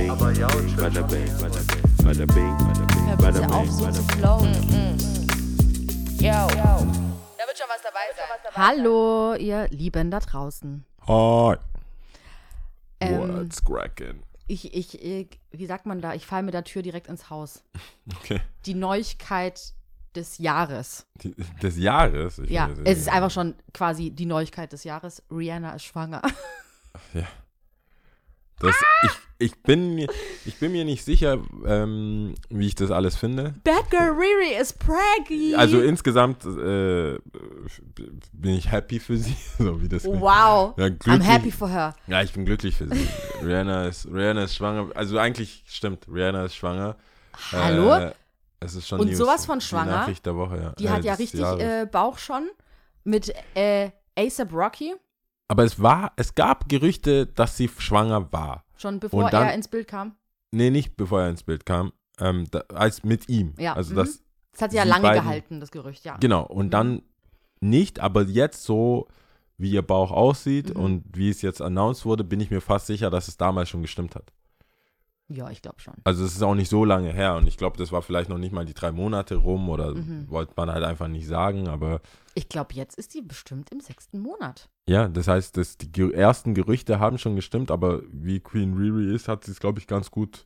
bing, bada bing, bada bing, bada bing, bada bing, flowen. Yo. Da wird schon was dabei sein. Hallo, ihr Lieben da draußen. Hi. Ähm, What's cracking? ich, ich, ich, wie sagt man da? Ich falle mit der Tür direkt ins Haus. Okay. Die Neuigkeit des Jahres. Die, des Jahres? Ich Ja, es ist einfach schon quasi die Neuigkeit des Jahres. Rihanna ist schwanger. Ja. Das, ich, ich, bin, mir- ich bin mir nicht sicher, ähm, wie ich das alles finde. Bad Girl Riri is preggy. Also insgesamt äh, bin ich happy für sie, so wie das wow. Ja, I'm happy for her. Ja, ich bin glücklich für sie. Rihanna ist, Rihanna ist schwanger. Also eigentlich stimmt, Rihanna ist schwanger. Hallo? Äh, es ist schon Und News. sowas von Die schwanger? Nachricht der Woche, ja. Die Äh, hat ja richtig äh, Bauch schon mit äh, ASAP Rocky. Aber es war, es gab Gerüchte, dass sie schwanger war. Schon bevor dann- er ins Bild kam. Nee, nicht bevor er ins Bild kam, ähm, da, als mit ihm. Ja, Also mhm. das, Das hat sie ja lange beiden- gehalten, das Gerücht, ja. genau. Und Mhm. dann nicht, aber jetzt so, wie ihr Bauch aussieht Mhm. und wie es jetzt announced wurde, bin ich mir fast sicher, dass es damals schon gestimmt hat. Ja, ich glaube schon. Also es ist auch nicht so lange her und ich glaube, das war vielleicht noch nicht mal die drei Monate rum oder Mhm. wollte man halt einfach nicht sagen, aber Ich glaube, jetzt ist die bestimmt im sechsten Monat. ja, das heißt, dass die ersten Gerüchte haben schon gestimmt, aber wie Queen Riri ist, hat sie es, glaube ich, ganz gut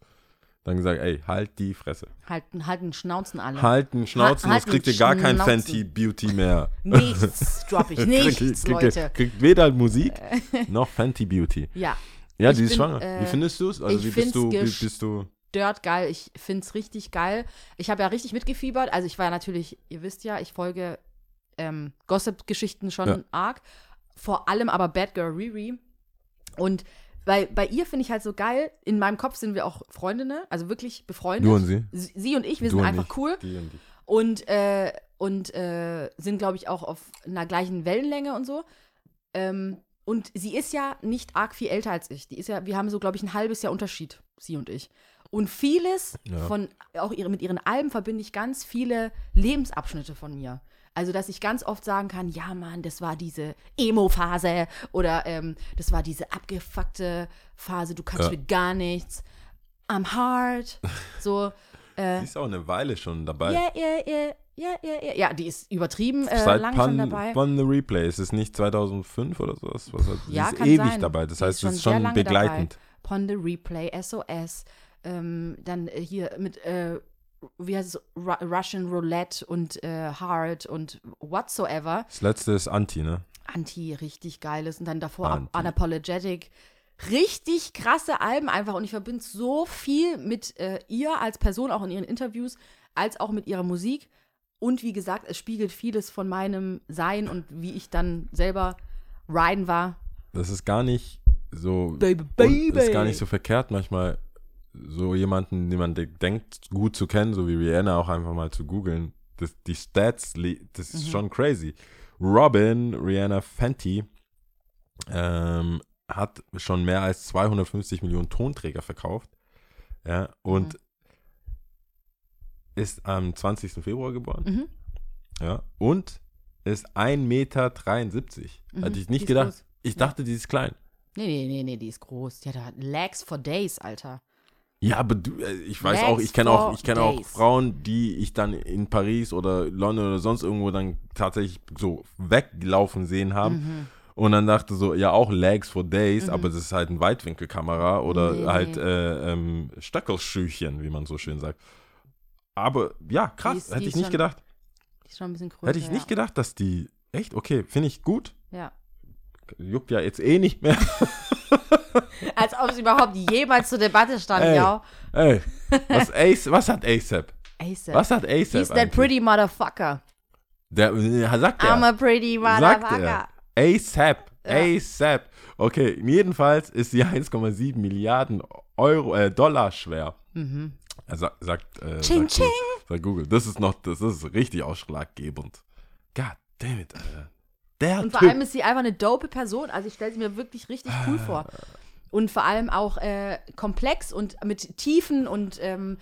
dann gesagt, ey, halt die Fresse. Halten, halten Schnauzen alle. Halten, Schnauzen, halten sonst kriegt ihr gar kein. Fenty Beauty mehr. Nichts, drop ich. Nichts, kriegt, Leute. Kriegt, kriegt weder Musik noch Fenty Beauty. Ja, Ja, Ich die ist bin, schwanger. äh, wie findest du es? Also wie bist du, wie find's bist du? dirt geil. Ich finde es richtig geil. Ich habe ja richtig mitgefiebert. Also ich war ja natürlich, ihr wisst ja, ich folge ähm, Gossip-Geschichten schon Ja. arg. Vor allem aber Bad Girl Riri. Und bei, bei ihr finde ich halt so geil, in meinem Kopf sind wir auch Freundinnen, also wirklich befreundet. Du und sie? Sie, sie und ich, wir Du sind einfach ich. cool. Die und die. und, äh, und äh, sind, glaube ich, auch auf einer gleichen Wellenlänge und so. Ähm, und sie ist ja nicht arg viel älter als ich. Die ist ja, wir haben so, glaube ich, ein halbes Jahr Unterschied, sie und ich. Und vieles Ja. von, auch ihre, mit ihren Alben verbinde ich ganz viele Lebensabschnitte von mir. Also, dass ich ganz oft sagen kann, ja, Mann, das war diese Emo-Phase oder ähm, das war diese abgefuckte Phase, du kannst Ja. mit gar nichts. I'm hard. So, äh, Die ist auch eine Weile schon dabei. ja, ja, ja, ja, ja, ja. Ja, die ist übertrieben äh, Seit lange schon Pun, dabei. Pun the Replay. Ist es nicht 2005 oder sowas? Was hat, Ja, ist ewig sein. dabei. Das Die heißt, schon es ist schon begleitend. Pon the Replay, SOS. Ähm, dann äh, hier mit, äh, wie heißt es, Ru Russian Roulette und äh, Hard und whatsoever. Das letzte ist Anti, ne? Anti, richtig geiles. Und dann davor Anti. Unapologetic. Richtig krasse Alben einfach. Und ich verbinde so viel mit äh, ihr als Person, auch in ihren Interviews, als auch mit ihrer Musik. Und wie gesagt, es spiegelt vieles von meinem Sein und wie ich dann selber riden war. Das ist gar nicht so. Baby, baby. Ist gar nicht so verkehrt, manchmal so jemanden, den man de- denkt, gut zu kennen, so wie Rihanna, auch einfach mal zu googeln. Das, die Stats, li- das Mhm. ist schon crazy. Robin, Rihanna Fenty, ähm, hat schon mehr als 250 Millionen Tonträger verkauft. Ja, und Mhm. ist am 20. Februar geboren. Mhm. Ja, und ist 1,73 Meter. Mhm, Hatte ich nicht gedacht. groß. Ich dachte, die ist klein. Nee, nee, nee, nee, die ist groß. Die hat Legs for Days, Alter. Ja, aber du, äh, ich weiß Legs auch, ich kenne auch, ich kenne auch. Frauen, die ich dann in Paris oder London oder sonst irgendwo dann tatsächlich so weglaufen sehen haben. Mhm. Und dann dachte so, ja auch Legs for Days, aber das ist halt ein Weitwinkelkamera oder Nee, halt äh, ähm, Stöckelschüchen, wie man so schön sagt. Aber ja, krass, ist- hätte ich nicht schon gedacht. Die ist schon ein bisschen größer. Hätte ich nicht gedacht, dass die, echt, okay, finde ich gut. Ja. Juckt ja jetzt eh nicht mehr. Als ob es überhaupt jemals zur Debatte stand, Ey. ja. Ey, was, Ace, was hat ASAP? ASAP. Was hat ASAP He's that eigentlich? pretty motherfucker. Der, äh, sagt er. I'm a pretty Sagt motherfucker. ASAP. ASAP. Okay, jedenfalls ist sie 1,7 Milliarden Euro, äh, Dollar schwer. Mhm. Er sa sagt, äh, Ching, sagt, ching. sagt Google. Das ist noch, das ist richtig ausschlaggebend. God damn it, Alter. Der Und vor Typ. allem ist sie einfach eine dope Person. Also ich stelle sie mir wirklich richtig cool vor. Und vor allem auch äh, komplex und mit Tiefen und ähm,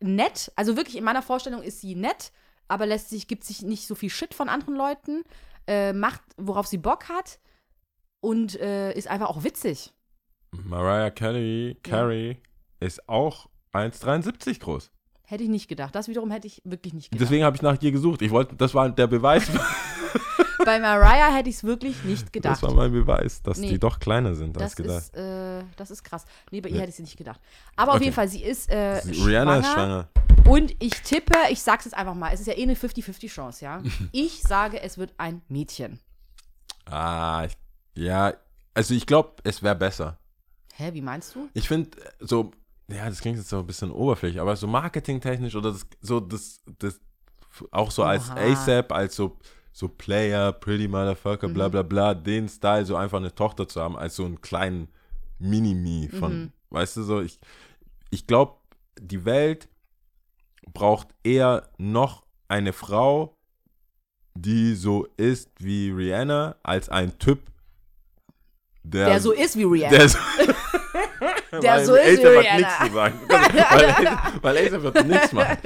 nett. Also wirklich in meiner Vorstellung ist sie nett, aber lässt sich, gibt sich nicht so viel Shit von anderen Leuten, äh, macht, worauf sie Bock hat und äh, ist einfach auch witzig. Mariah Carey, Carey ist auch 1,73 groß. Hätte ich nicht gedacht. Das wiederum hätte ich wirklich nicht gedacht. Deswegen habe ich nach dir gesucht. Ich wollte, das war der Beweis. Bei Mariah hätte ich es wirklich nicht gedacht. Das war mein Beweis, dass Nee. die doch kleiner sind als Das gedacht. ist, äh, das ist krass. Nee, bei ihr hätte ich sie nicht gedacht. Aber auf Okay. jeden Fall, sie ist äh, Rihanna ist schwanger. Und ich tippe, ich sag's jetzt einfach mal, es ist ja eh eine 50-50 Chance, ja. Ich sage, es wird ein Mädchen. Ah, ich, ja, also ich glaube, es wäre besser. Hä, wie meinst du? Ich finde so, ja, das klingt jetzt so ein bisschen oberflächlich, aber so marketingtechnisch oder das, so das, das auch so als Oha. ASAP, als so, so Player, Pretty Motherfucker, bla bla bla, den Style, so einfach eine Tochter zu haben, als so einen kleinen Mini-Me von, weißt du, so, ich, ich glaube, die Welt braucht eher noch eine Frau, die so ist wie Rihanna, als ein Typ, der, Der so ist wie Rihanna. der so, Der Weil so ist hat Rihanna. nichts zu sagen. weil, ASAP- weil ASAP wird nichts machen.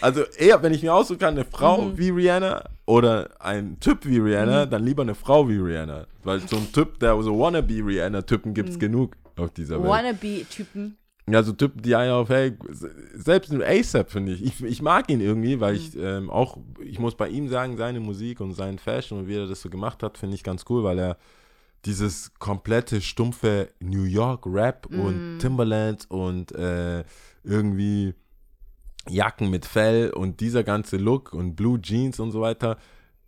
Also eher, wenn ich mir aussuchen kann, eine Frau Mhm. wie Rihanna oder ein Typ wie Rihanna, dann lieber eine Frau wie Rihanna. Weil so ein Typ, der so wannabe Rihanna-Typen gibt es genug auf dieser Welt. Wannabe-Typen. Ja, so Typen, die einen auf, hey, selbst ein ASAP finde ich. ich. Ich mag ihn irgendwie, weil ich ähm, auch, ich muss bei ihm sagen, seine Musik und sein Fashion und wie er das so gemacht hat, finde ich ganz cool, weil er dieses komplette stumpfe New York Rap und Timberland und äh, irgendwie Jacken mit Fell und dieser ganze Look und Blue Jeans und so weiter,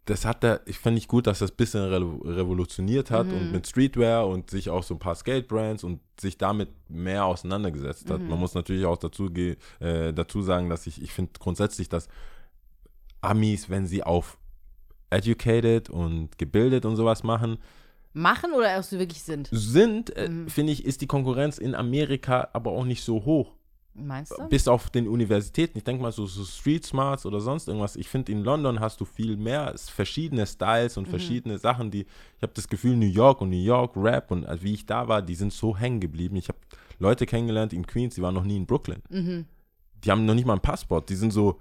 das hat er, ich finde ich gut, dass das ein bisschen revo- revolutioniert hat und mit Streetwear und sich auch so ein paar Skate-Brands und sich damit mehr auseinandergesetzt hat. Man muss natürlich auch dazu, äh, dazu sagen, dass ich, ich finde grundsätzlich, dass Amis, wenn sie auf educated und gebildet und sowas machen, Machen oder auch so wirklich sind? sind, äh, finde ich, ist die Konkurrenz in Amerika aber auch nicht so hoch. Meinst du? Bis auf den Universitäten. Ich denke mal so, so Street Smarts oder sonst irgendwas. Ich finde, in London hast du viel mehr, verschiedene Styles und verschiedene Sachen, die, ich habe das Gefühl, New York und New York Rap und also wie ich da war, die sind so hängen geblieben. Ich habe Leute kennengelernt in Queens, die waren noch nie in Brooklyn. Die haben noch nicht mal ein Passport. Die sind so,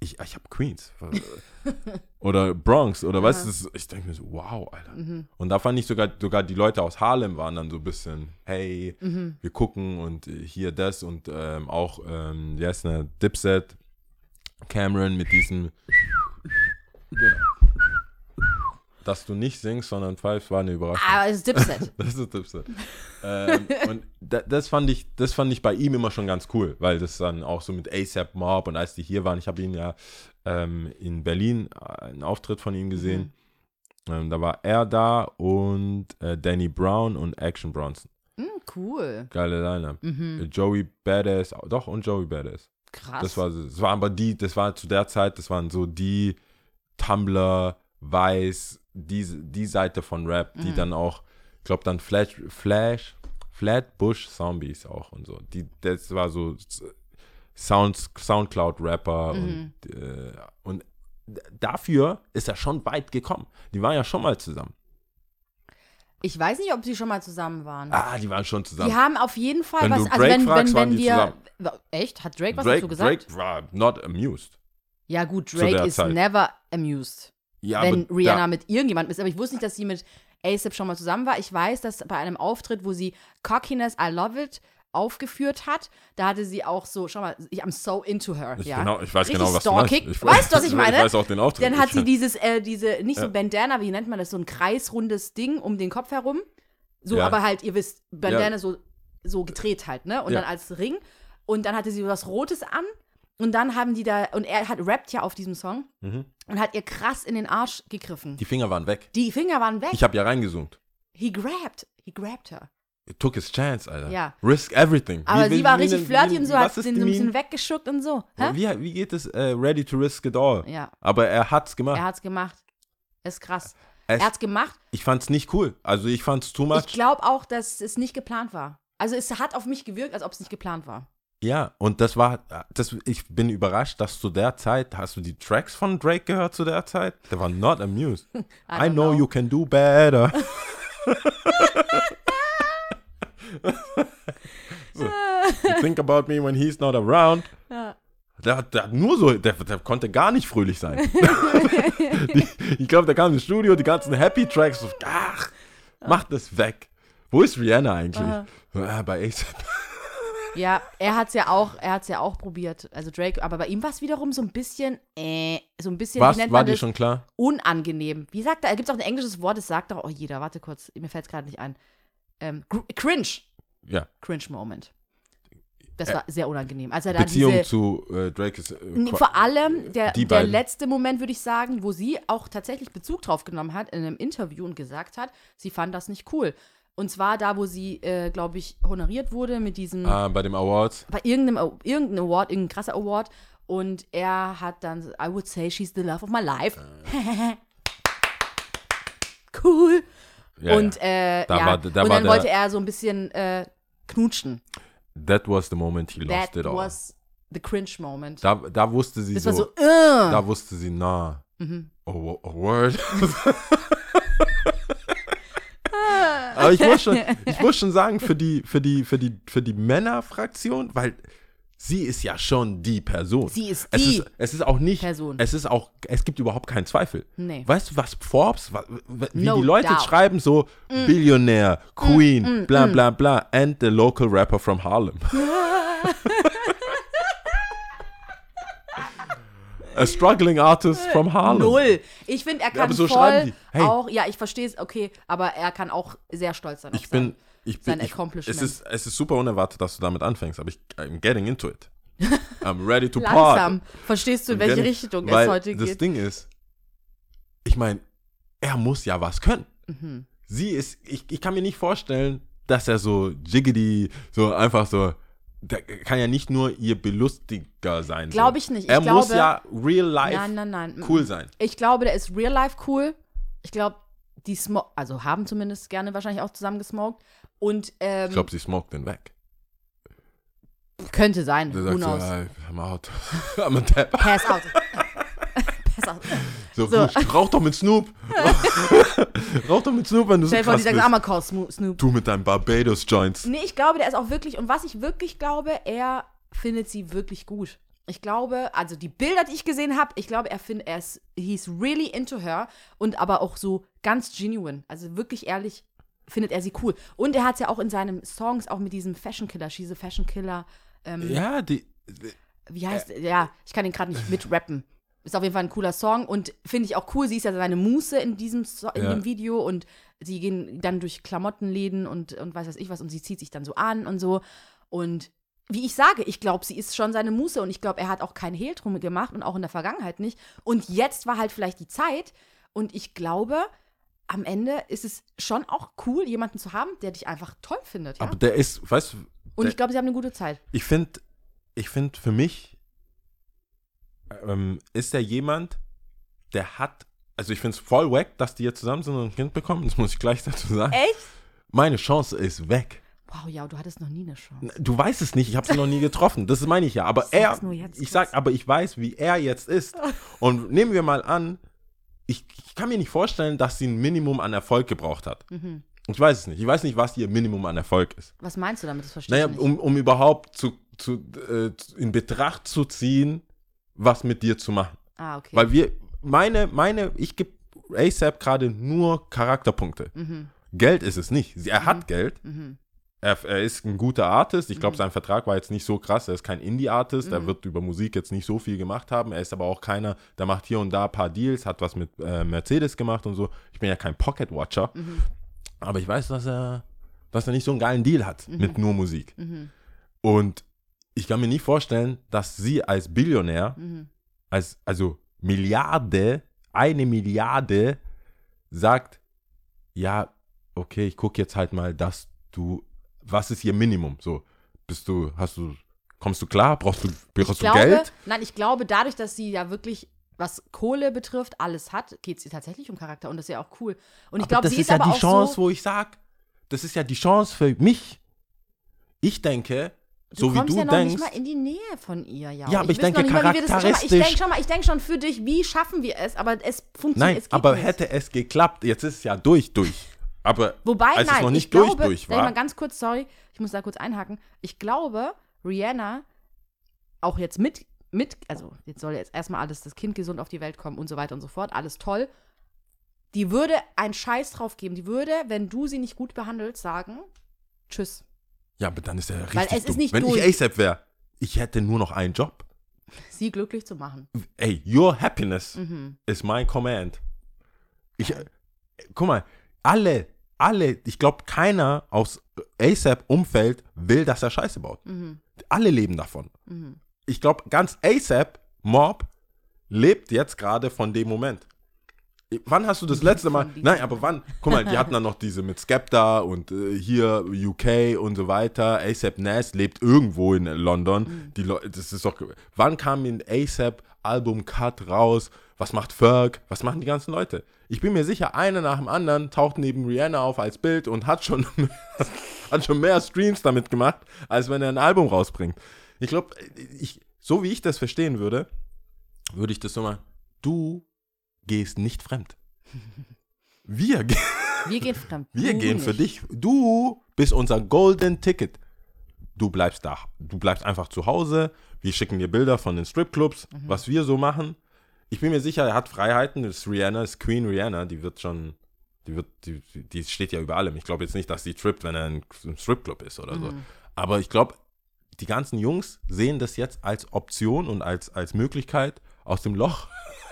ich, ich habe Queens. oder Bronx oder was ist das? Ich denke mir so, wow, Alter. Und da fand ich sogar, sogar die Leute aus Harlem waren dann so ein bisschen, hey, wir gucken und äh, hier das und ähm, auch, ähm, wie heißt der, Dipset, Cameron mit diesem, genau. Dass du nicht singst, sondern pfeifst, war eine Überraschung. Aber es ist Dipset. Das ist Dipset. ähm, und da, das, fand ich, das fand ich bei ihm immer schon ganz cool, weil das dann auch so mit ASAP Mob und als die hier waren, ich habe ihn ja ähm, in Berlin äh, einen Auftritt von ihm gesehen. Ähm, da war er da und äh, Danny Brown und Action Bronson. Hm, cool. Geile Line-Up. Äh, Joey Badass, doch, und Joey Badass. Krass. Das war, das war aber die, das war zu der Zeit, das waren so die Tumblr, Weiß, die, die Seite von Rap, die dann auch, ich glaube dann Flash, Flash, Flatbush Zombies auch und so. Die, das war so Sounds, Soundcloud-Rapper und, äh, und dafür ist er schon weit gekommen. Die waren ja schon mal zusammen. ich weiß nicht, ob sie schon mal zusammen waren. Ah, die waren schon zusammen. Die haben auf jeden Fall Wenn was. du also Drake wenn, fragst, wenn, wenn die wir. zusammen. Echt? Hat Drake was Drake, dazu gesagt? Drake war not amused. ja, gut, Drake der is Zeit. never amused. Ja, wenn Rihanna mit irgendjemandem ist. Aber ich wusste nicht, dass sie mit ASAP schon mal zusammen war. Ich weiß, dass bei einem Auftritt, wo sie Cockiness, I Love It aufgeführt hat, da hatte sie auch so, schau mal, ich am so into her. Ich, ja. genau, ich weiß Richtig genau, was stalking. du meinst. Ich weißt du, was ich meine? Ich weiß auch den Auftritt. Dann hat sie dieses, äh, diese, nicht so Ja. Bandana, wie nennt man das, so ein kreisrundes Ding um den Kopf herum. So, Ja. aber halt, ihr wisst, Bandana so, so gedreht halt, ne? Und dann als Ring. Und dann hatte sie was Rotes an. Und dann haben die da, und er hat rappt ja auf diesem Song Mhm. und hat ihr krass in den Arsch gegriffen. Die Finger waren weg. Die Finger waren weg. Ich habe ja reingezoomt. He grabbed. He grabbed her. It took his chance, Alter. Ja. Risk everything. Aber Wie- sie wie- war wie- richtig flirty und so, hat den so ein bisschen weggeschuckt und so. Hä? Wie, wie geht es? äh, ready to risk it all. Ja, Aber er hat's gemacht. er hat's gemacht. Ist krass. Es- er hat's gemacht. ich fand's nicht cool. Also ich fand's too much. Ich glaube auch, dass es nicht geplant war. Also es hat auf mich gewirkt, als ob es nicht geplant war. Ja, und das war, das, ich bin überrascht, dass zu der Zeit, hast du die Tracks von Drake gehört zu der Zeit? Der war not amused. I, don't know, know. you can do better. so, think about me when he's not around. Ja. Der, der hat nur so, der, der konnte gar nicht fröhlich sein. die, ich glaube, der kam ins Studio, die ganzen Happy Tracks, ach, mach das weg. Wo ist Rihanna eigentlich? Ah, bei ASAP. Ja, er hat's ja auch, er hat's ja auch probiert. Also Drake, aber bei ihm war es wiederum so ein bisschen, äh, so ein bisschen, Was, wie nennt war man dir das? schon klar? Unangenehm. Wie sagt er? Gibt es auch ein englisches Wort, das sagt doch, oh jeder, warte kurz, mir fällt es gerade nicht ein. Ähm, gr- cringe. Ja. Cringe-Moment. Das Äh, war sehr unangenehm. Als er da Beziehung diese, zu äh, Drake ist. Äh, Nee, qua- vor allem der, die der beiden. letzte Moment, würde ich sagen, wo sie auch tatsächlich Bezug drauf genommen hat in einem Interview und gesagt hat, sie fand das nicht cool. Und zwar da, wo sie, äh, glaube ich, honoriert wurde mit diesem, Ah, bei dem Awards. bei irgendeinem, irgendeinem Award, irgendein krasser Award. Und er hat dann, I would say she's the love of my life. cool. Ja, und ja. äh, Da ja, war- da und dann der- wollte er so ein bisschen äh, knutschen. That was the moment he That lost it all. was the cringe moment. Da, da wusste sie das so, war so, uh. da wusste sie, na, Mhm. oh, oh word. Aber ich muss schon, ich muss schon sagen, für die, für die, für die, für die Männerfraktion, weil sie ist ja schon die Person. Sie ist es die ist, es ist auch nicht, Person. es ist auch, es gibt überhaupt keinen Zweifel. Nee. Weißt du, was Forbes, wie No die Leute doubt. schreiben, so Billionär, Queen, bla bla bla, and the local rapper from Harlem. A struggling artist from Harlem. Null. Ich finde, er kann aber so voll. Hey. auch, ja, ich verstehe es, okay, aber er kann auch sehr stolz sein. Ich bin, sein- ich bin, ich, es ist, es ist super unerwartet, dass du damit anfängst, aber ich, I'm getting into it. I'm ready to langsam. part. Verstehst du, in welche getting- Richtung es heute das geht? Ding ist, ich meine, er muss ja was können. Mhm. Sie ist, ich, ich kann mir nicht vorstellen, dass er so jiggedy, so einfach so, der kann ja nicht nur ihr Belustiger sein. Glaube so. ich nicht. Ich er muss glaube- ja real life Nein, nein, nein. cool sein. Ich glaube, der ist real life cool. Ich glaube, die smo also haben zumindest gerne wahrscheinlich auch zusammen gesmoked. Und ähm, Ich glaube, sie smoked den weg. könnte sein. Der sagt so, knows? "Hey, I'm out. I'm a tap. Pass out. Pass out. So, So. Rauch doch mit Snoop. rauch doch mit Snoop, wenn du so Stell dir vor, die krass sagen, bist. I'ma call Snoop. Du mit deinen Barbados-Joints. Nee, ich glaube, der ist auch wirklich, und was ich wirklich glaube, er findet sie wirklich gut. Ich glaube, also die Bilder, die ich gesehen habe, ich glaube, er findet, er ist, he's really into her und aber auch so ganz genuine. Also wirklich ehrlich findet er sie cool. Und er hat es ja auch in seinen Songs, auch mit diesem Fashion Killer, she's a Fashion Killer. Ähm, Ja, die. Wie heißt, ja, ich kann den gerade nicht mitrappen. Ist auf jeden Fall ein cooler Song und finde ich auch cool. Sie ist ja seine Muse in diesem so in Ja. dem Video und sie gehen dann durch Klamottenläden und, und weiß was ich was und sie zieht sich dann so an und so. Und wie ich sage, ich glaube, sie ist schon seine Muse und ich glaube, er hat auch kein Hehl drum gemacht und auch in der Vergangenheit nicht. Und jetzt war halt vielleicht die Zeit und ich glaube, am Ende ist es schon auch cool, jemanden zu haben, der dich einfach toll findet. Ja? Aber der ist, weißt du, Und ich glaube, sie haben eine gute Zeit. ich finde, ich finde für mich ähm, ist er jemand, der hat, also ich finde es voll wack, dass die jetzt zusammen sind und ein Kind bekommen, das muss ich gleich dazu sagen. Echt? Meine Chance ist weg. Wow, ja, du hattest noch nie eine Chance. Du weißt es nicht, ich habe sie noch nie getroffen, das meine ich ja. Aber Sag's er, ich sag, aber ich weiß, wie er jetzt ist. Und nehmen wir mal an, ich, ich kann mir nicht vorstellen, dass sie ein Minimum an Erfolg gebraucht hat. Mhm. Ich weiß es nicht. Ich weiß nicht, was ihr Minimum an Erfolg ist. Was meinst du damit? Das verstehe Naja, ich nicht. um, um überhaupt zu, zu, äh, in Betracht zu ziehen, was mit dir zu machen. ah, okay. Weil wir, meine, meine, ich gebe ASAP gerade nur Charakterpunkte. Mhm. Geld ist es nicht. Er hat Geld. Mhm. Er, er ist ein guter Artist. Ich glaube, sein Vertrag war jetzt nicht so krass. Er ist kein Indie-Artist. Mhm. Er wird über Musik jetzt nicht so viel gemacht haben. Er ist aber auch keiner, der macht hier und da ein paar Deals, hat was mit äh, Mercedes gemacht und so. Ich bin ja kein Pocket-Watcher. Mhm. Aber ich weiß, dass er, dass er nicht so einen geilen Deal hat Mhm. mit nur Musik. Mhm. Und ich kann mir nie vorstellen, dass sie als Billionär, Mhm. als, also Milliarde, eine Milliarde, sagt, ja, okay, ich gucke jetzt halt mal, dass du, was ist ihr Minimum? So, bist du, hast du, kommst du klar? Brauchst du, brauchst Ich du glaube, Geld? nein, ich glaube, dadurch, dass sie ja wirklich, was Kohle betrifft, alles hat, geht es ihr tatsächlich um Charakter und das ist ja auch cool. Und ich glaube, das sie ist ist ja aber die auch Chance, so, wo ich sag, das ist ja die Chance für mich. Ich denke, du so wie kommst du ja noch denkst, nicht mal in die Nähe von ihr, ja. Ja, aber ich noch denke nicht mal, Ich charakteristisch- denke schon mal, ich denke schon für dich, wie schaffen wir es, aber es funktioniert, nein, es aber nicht. hätte es geklappt, jetzt ist es ja durch, durch. Aber Wobei, als nein, es noch nicht ich glaube, durch, durch ich war, mal ganz kurz, sorry, ich muss da kurz einhaken. Ich glaube, Rihanna, auch jetzt mit, mit, also jetzt soll jetzt erstmal alles, das Kind gesund auf die Welt kommen und so weiter und so fort, alles toll. Die würde einen Scheiß drauf geben. Die würde, wenn du sie nicht gut behandelst, sagen, tschüss. Ja, aber dann ist er richtig es ist dumm. nicht Wenn durch. ich ASAP wäre, ich hätte nur noch einen Job. Sie glücklich zu machen. Ey, your happiness Mhm. is my command. Ich, äh, guck mal, alle, alle, ich glaube, keiner aus ASAP-Umfeld will, dass er Scheiße baut. Mhm. Alle leben davon. Mhm. Ich glaube, ganz ASAP, Mob, lebt jetzt gerade von dem Moment. Wann hast du das letzte Mal, nein, aber wann, guck mal, die hatten dann noch diese mit Skepta und äh, hier UK und so weiter. ASAP Nas lebt irgendwo in London. Mhm. Die Leute, das ist doch, wann kam ein ASAP Album Cut raus? Was macht Ferg? Was machen die ganzen Leute? Ich bin mir sicher, einer nach dem anderen taucht neben Rihanna auf als Bild und hat schon, hat schon mehr Streams damit gemacht, als wenn er ein Album rausbringt. Ich glaube, ich, so wie ich das verstehen würde, würde ich das so mal, du gehst nicht fremd. Wir, ge- Wir gehen fremd. wir Du gehen für nicht. dich. Du bist unser Golden Ticket. Du bleibst da. Du bleibst einfach zu Hause. Wir schicken dir Bilder von den Stripclubs, Mhm. was wir so machen. Ich bin mir sicher, er hat Freiheiten. Das ist Rihanna, ist Queen Rihanna. Die wird schon, die wird, die, die steht ja über allem. Ich glaube jetzt nicht, dass sie trippt, wenn er in einem Stripclub ist oder Mhm. so. Aber ich glaube, die ganzen Jungs sehen das jetzt als Option und als, als Möglichkeit, aus dem Loch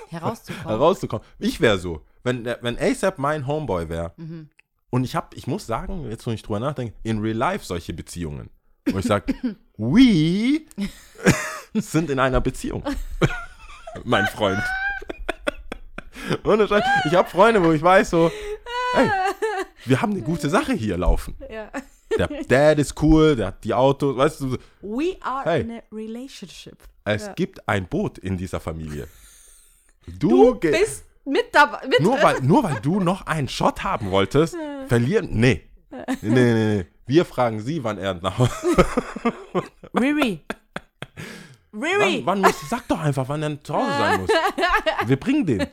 Herauszukommen. herauszukommen. Ich wäre so. Wenn, der- wenn ASAP mein Homeboy wäre, Mhm. und ich habe, ich muss sagen, jetzt wo ich drüber nachdenke, in real life solche Beziehungen, wo ich sage, we sind in einer Beziehung. mein Freund. Ohne Scheiß. Ich habe Freunde, wo ich weiß so, hey, wir haben eine gute Sache hier laufen. Ja. Der Dad ist cool, der hat die Autos, weißt du, We are Hey. in a relationship. es Ja. gibt ein Boot in dieser Familie. Du, Du bist mit dabei. Mit nur weil, nur weil du noch einen Shot haben wolltest, verlieren? Nee. Nee, nee, nee. Wir fragen sie, wann er nach Hause. Riri. Riri. Wann, wann muss, sag doch einfach, wann er zu Hause sein muss. Wir bringen den.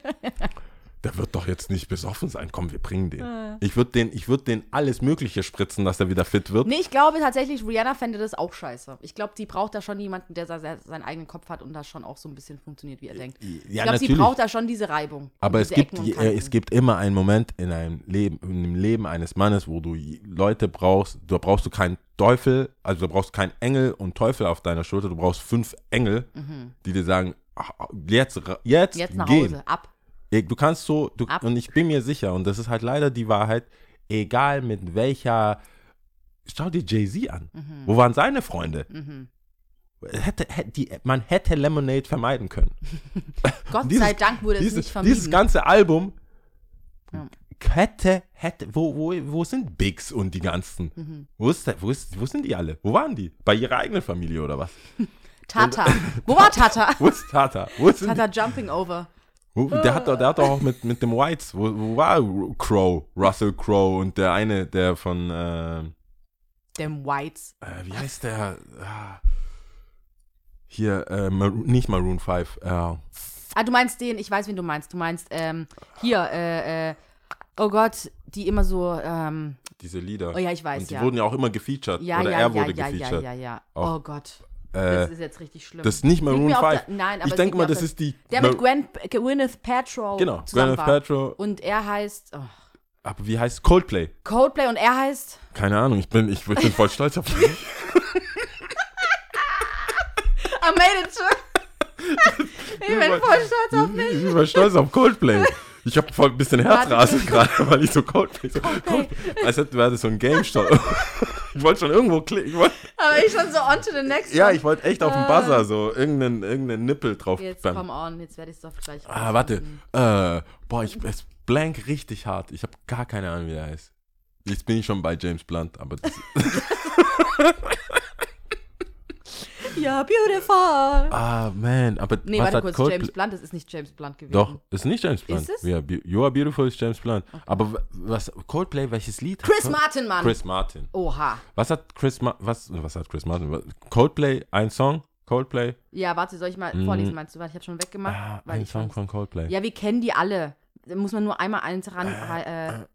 Der wird doch jetzt nicht besoffen sein. Komm, wir bringen den. Ich würde den, ich würd den alles Mögliche spritzen, dass er wieder fit wird. Nee, ich glaube tatsächlich, Rihanna fände das auch scheiße. Ich glaube, die braucht da schon jemanden, der se- seinen eigenen Kopf hat und das schon auch so ein bisschen funktioniert, wie er denkt. ich Ja, glaube, sie braucht da schon diese Reibung. Aber es diese gibt, Ecken und äh, es gibt immer einen Moment in einem Leben, in dem Leben eines Mannes, wo du Leute brauchst, da brauchst du keinen Teufel, also du brauchst keinen Engel und Teufel auf deiner Schulter, du brauchst fünf Engel, die dir sagen, jetzt, ra- jetzt, Mhm. Jetzt nach gehen. Hause, ab. Du kannst so, du, und ich bin mir sicher, und das ist halt leider die Wahrheit, egal mit welcher, schau dir Jay-Z an. Mhm. Wo waren seine Freunde? Hätte, hätte, die, man hätte Lemonade vermeiden können. Gott Dieses- sei Dank wurde es dieses, nicht vermieden. dieses ganze Album Ja. hätte, hätte, wo, wo, wo sind Bigs und die ganzen? Mhm. Wo, ist, der- wo, ist, wo sind die alle? Wo waren die? Bei ihrer eigenen Familie oder was? Tata. Wo war Tata? Wo ist Tata? Wo sind Tata Jumping Over. Der, hat doch, der hat auch mit, mit dem Whites, wo, wo war Crow, Russell Crowe und der eine, der von, äh, Dem Whites. äh, wie heißt der? Ah, hier, äh, Maroon, nicht Maroon 5, äh, Ah, du meinst den, ich weiß, wen du meinst. Du meinst, ähm, hier, äh, äh, oh Gott, die immer so, ähm, diese Lieder. Oh ja, ich weiß, Und die ja. wurden ja auch immer gefeatured. ja, oder ja, er ja, wurde ja, ja, gefeatured. ja, ja. Auch. Oh Gott, das ist jetzt richtig schlimm. das ist nicht Maroon mir auf 5. der- nein, aber ich denke mal, das ist die. Der mit Gwen, Gwyneth Paltrow Genau, Gwyneth. Paltrow. Und er heißt oh, Aber wie heißt Coldplay? Coldplay und er heißt Keine Ahnung, ich bin, ich, ich bin voll stolz auf mich. I made it too. ich bin voll stolz auf mich. Ich bin voll stolz auf Coldplay. Ich habe voll ein bisschen Herzrasen gerade, weil ich so Coldplay so. Coldplay. Als hätte wäre das so ein Game Show. Ich wollte schon irgendwo klicken. Aber ich schon so on to the next ja, ich wollte echt auf den Buzzer so irgendeinen, irgendeinen Nippel drauf Jetzt bam. komm on, jetzt werde ich es doch gleich Ah, warte. Äh, boah, ich es blank richtig hart. Ich habe gar keine Ahnung, wie der heißt. Jetzt bin ich schon bei James Blunt, aber das, Ja, beautiful. ah man, aber nee, was warte hat kurz, Coldplay? James Blunt, das ist nicht James Blunt gewesen. Doch, ist nicht James Blunt. Ist es? Ja, You Are Beautiful ist James Blunt. Aber w- was Coldplay, welches Lied? Chris Martin, Mann. Chris Martin. Oha. Was hat Chris Ma was was hat Chris Martin? Coldplay ein Song? Coldplay? Ja, warte, soll ich mal Mhm. vorlesen, meinst du? Warte, ich habe schon weggemacht. Ah, weil ein ich Song von Coldplay. Ja, wir kennen die alle. Da muss man nur einmal eins ran. Äh,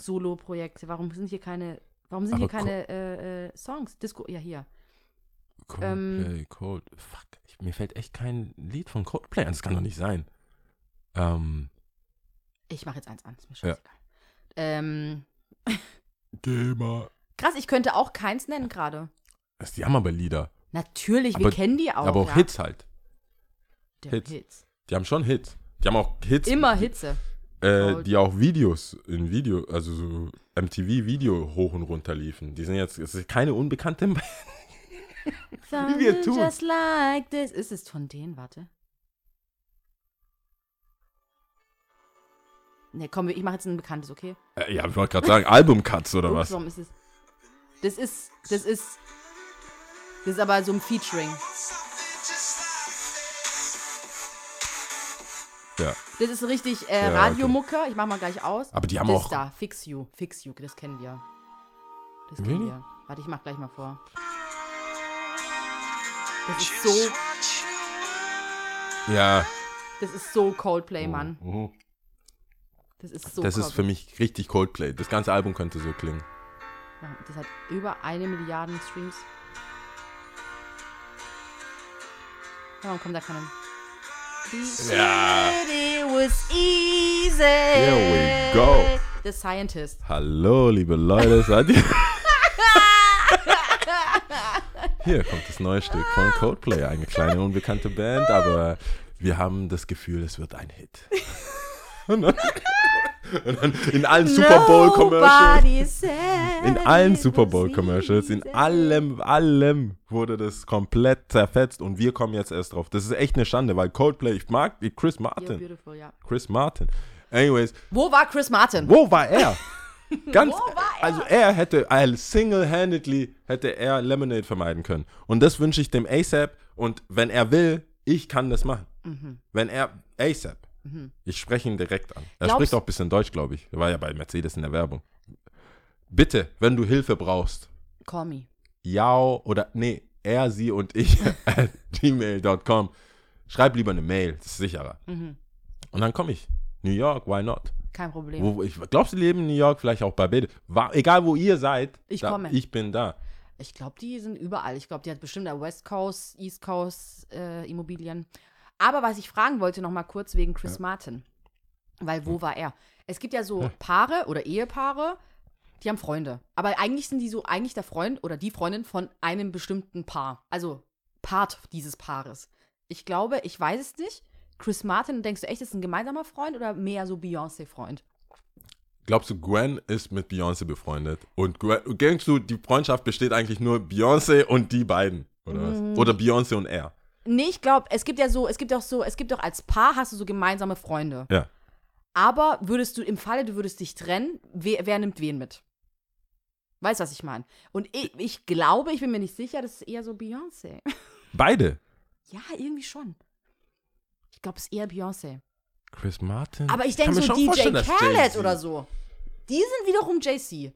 Solo-Projekte. Warum sind hier keine. Warum sind hier Aber keine äh, äh, Songs? Disco. Ja, hier. Coldplay, ähm, Cold. Fuck, ich, mir fällt echt kein Lied von Coldplay an. Das kann doch nicht sein. Ähm, Ich mache jetzt eins an. Ist mir Ja. scheißegal. Ähm, geh mal. Krass, ich könnte auch keins nennen gerade. Die haben aber Lieder. Natürlich, wir Aber- kennen die auch. aber auch ja. Hits halt. Der Hits. Hits. Die haben schon Hits. Die haben auch Hits, Immer Hitze. äh, die auch Videos in Video, also so MTV-Video hoch und runter liefen. Die sind jetzt, es ist keine unbekannte Band. Wie wir tun. Just like this. Ist es von denen? Warte. Ne, komm, ich mache jetzt ein bekanntes, okay? Äh, ja, ich wollte gerade sagen, Albumcuts oder Ups, was? warum ist es? Das ist, das ist, das ist aber so ein Featuring. Ja. Das ist richtig äh, Ja, okay. Radiomucke. Ich mach mal gleich aus. Aber die haben das auch- da, Fix You, Fix You, das kennen wir. Das kennen Really? wir. Warte, ich mach gleich mal vor. Das ist so, Ja. das ist so Coldplay, Mann. Mhm. Das ist so Das ist Coldplay. für mich richtig Coldplay. Das ganze Album könnte so klingen. Das hat über eine Milliarde Streams. Warum kommt da keine? Ja. It was easy. Here we go. The Scientist. Hallo, liebe Leute, seid ihr? Hier kommt das neue Stück von Coldplay, eine kleine unbekannte Band, aber wir haben das Gefühl, es wird ein Hit. Und dann, und dann in allen Super Bowl Commercials, in allen Super Bowl Commercials, in allem, allem wurde das komplett zerfetzt und wir kommen jetzt erst drauf. Das ist echt eine Schande, weil Coldplay, ich mag Chris Martin. Chris Martin. Anyways, Wo war Chris Martin? wo war er? Ganz, er? also er hätte, single-handedly hätte er Lemonade vermeiden können. Und das wünsche ich dem ASAP. Und wenn er will, ich kann das machen. Mhm. Wenn er, ASAP, ich spreche ihn direkt an. Er Glaubst- spricht auch ein bisschen Deutsch, glaube ich. Er war ja bei Mercedes in der Werbung. Bitte, wenn du Hilfe brauchst, Call me. ja oder, nee, er, sie und ich at gmail.com. Schreib lieber eine Mail, das ist sicherer. Mhm. Und dann komme ich. New York, why not? Kein Problem. Wo, ich glaubst du, die leben in New York, vielleicht auch Barbados. War, egal wo ihr seid, Ich da, komme. ich bin da. Ich glaube, die sind überall. Ich glaube, die hat bestimmt der West Coast, East Coast äh, Immobilien. Aber was ich fragen wollte, noch mal kurz wegen Chris Martin. Weil wo war er? Es gibt ja so Paare oder Ehepaare, die haben Freunde. Aber eigentlich sind die so, eigentlich der Freund oder die Freundin von einem bestimmten Paar. Also Part dieses Paares. Ich glaube, ich weiß es nicht. Chris Martin, denkst du echt, ist ein gemeinsamer Freund oder mehr so Beyoncé-Freund? Glaubst du, Gwen ist mit Beyoncé befreundet? Und Gwen, denkst du, die Freundschaft besteht eigentlich nur Beyoncé und die beiden? Oder Mhm. was? Oder Beyoncé und er? Nee, ich glaube, es gibt ja so, es gibt auch so, es gibt doch als Paar hast du so gemeinsame Freunde. Ja. Aber würdest du, im Falle, du würdest dich trennen, wer, wer nimmt wen mit? Weißt du, was ich meine? Und ich, ich glaube, ich bin mir nicht sicher, das ist eher so Beyoncé. Beide. Ja, irgendwie schon. Ich glaube, es ist eher Beyoncé. Chris Martin. Aber ich denke so DJ Khaled oder so. Die sind wiederum JC.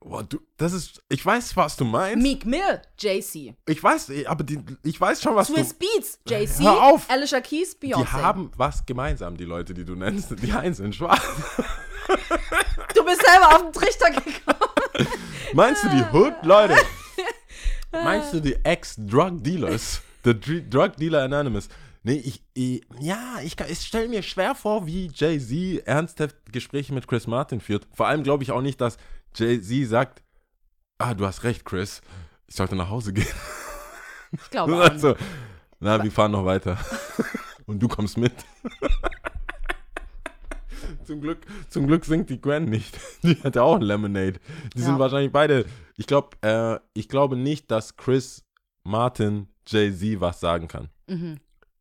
Boah, du, das ist, ich weiß, was du meinst. Meek Mill, JC. Ich weiß, aber die, ich weiß schon, was Swiss du. Beats, JC. Hör auf. Alicia Keys, Die Beyoncé. haben was gemeinsam, die Leute, die du nennst. Die einen sind schwarz. Du bist selber auf den Trichter gekommen. Meinst du die Hood, Leute? Meinst du die Ex-Drug-Dealers? The Dr- Drug Dealer Anonymous. Nee, ich, ich ja, ich, ich stelle mir schwer vor, wie Jay-Z ernsthaft Gespräche mit Chris Martin führt. Vor allem glaube ich auch nicht, dass Jay-Z sagt, ah, du hast recht, Chris, ich sollte nach Hause gehen. Ich glaube auch nicht. Also, na, wir fahren noch weiter. Und du kommst mit. zum, Glück, zum Glück singt die Gwen nicht. Die hatte auch Lemonade. Die sind Ja. wahrscheinlich beide. Ich glaube, äh, ich glaube nicht, dass Chris Martin Jay-Z was sagen kann.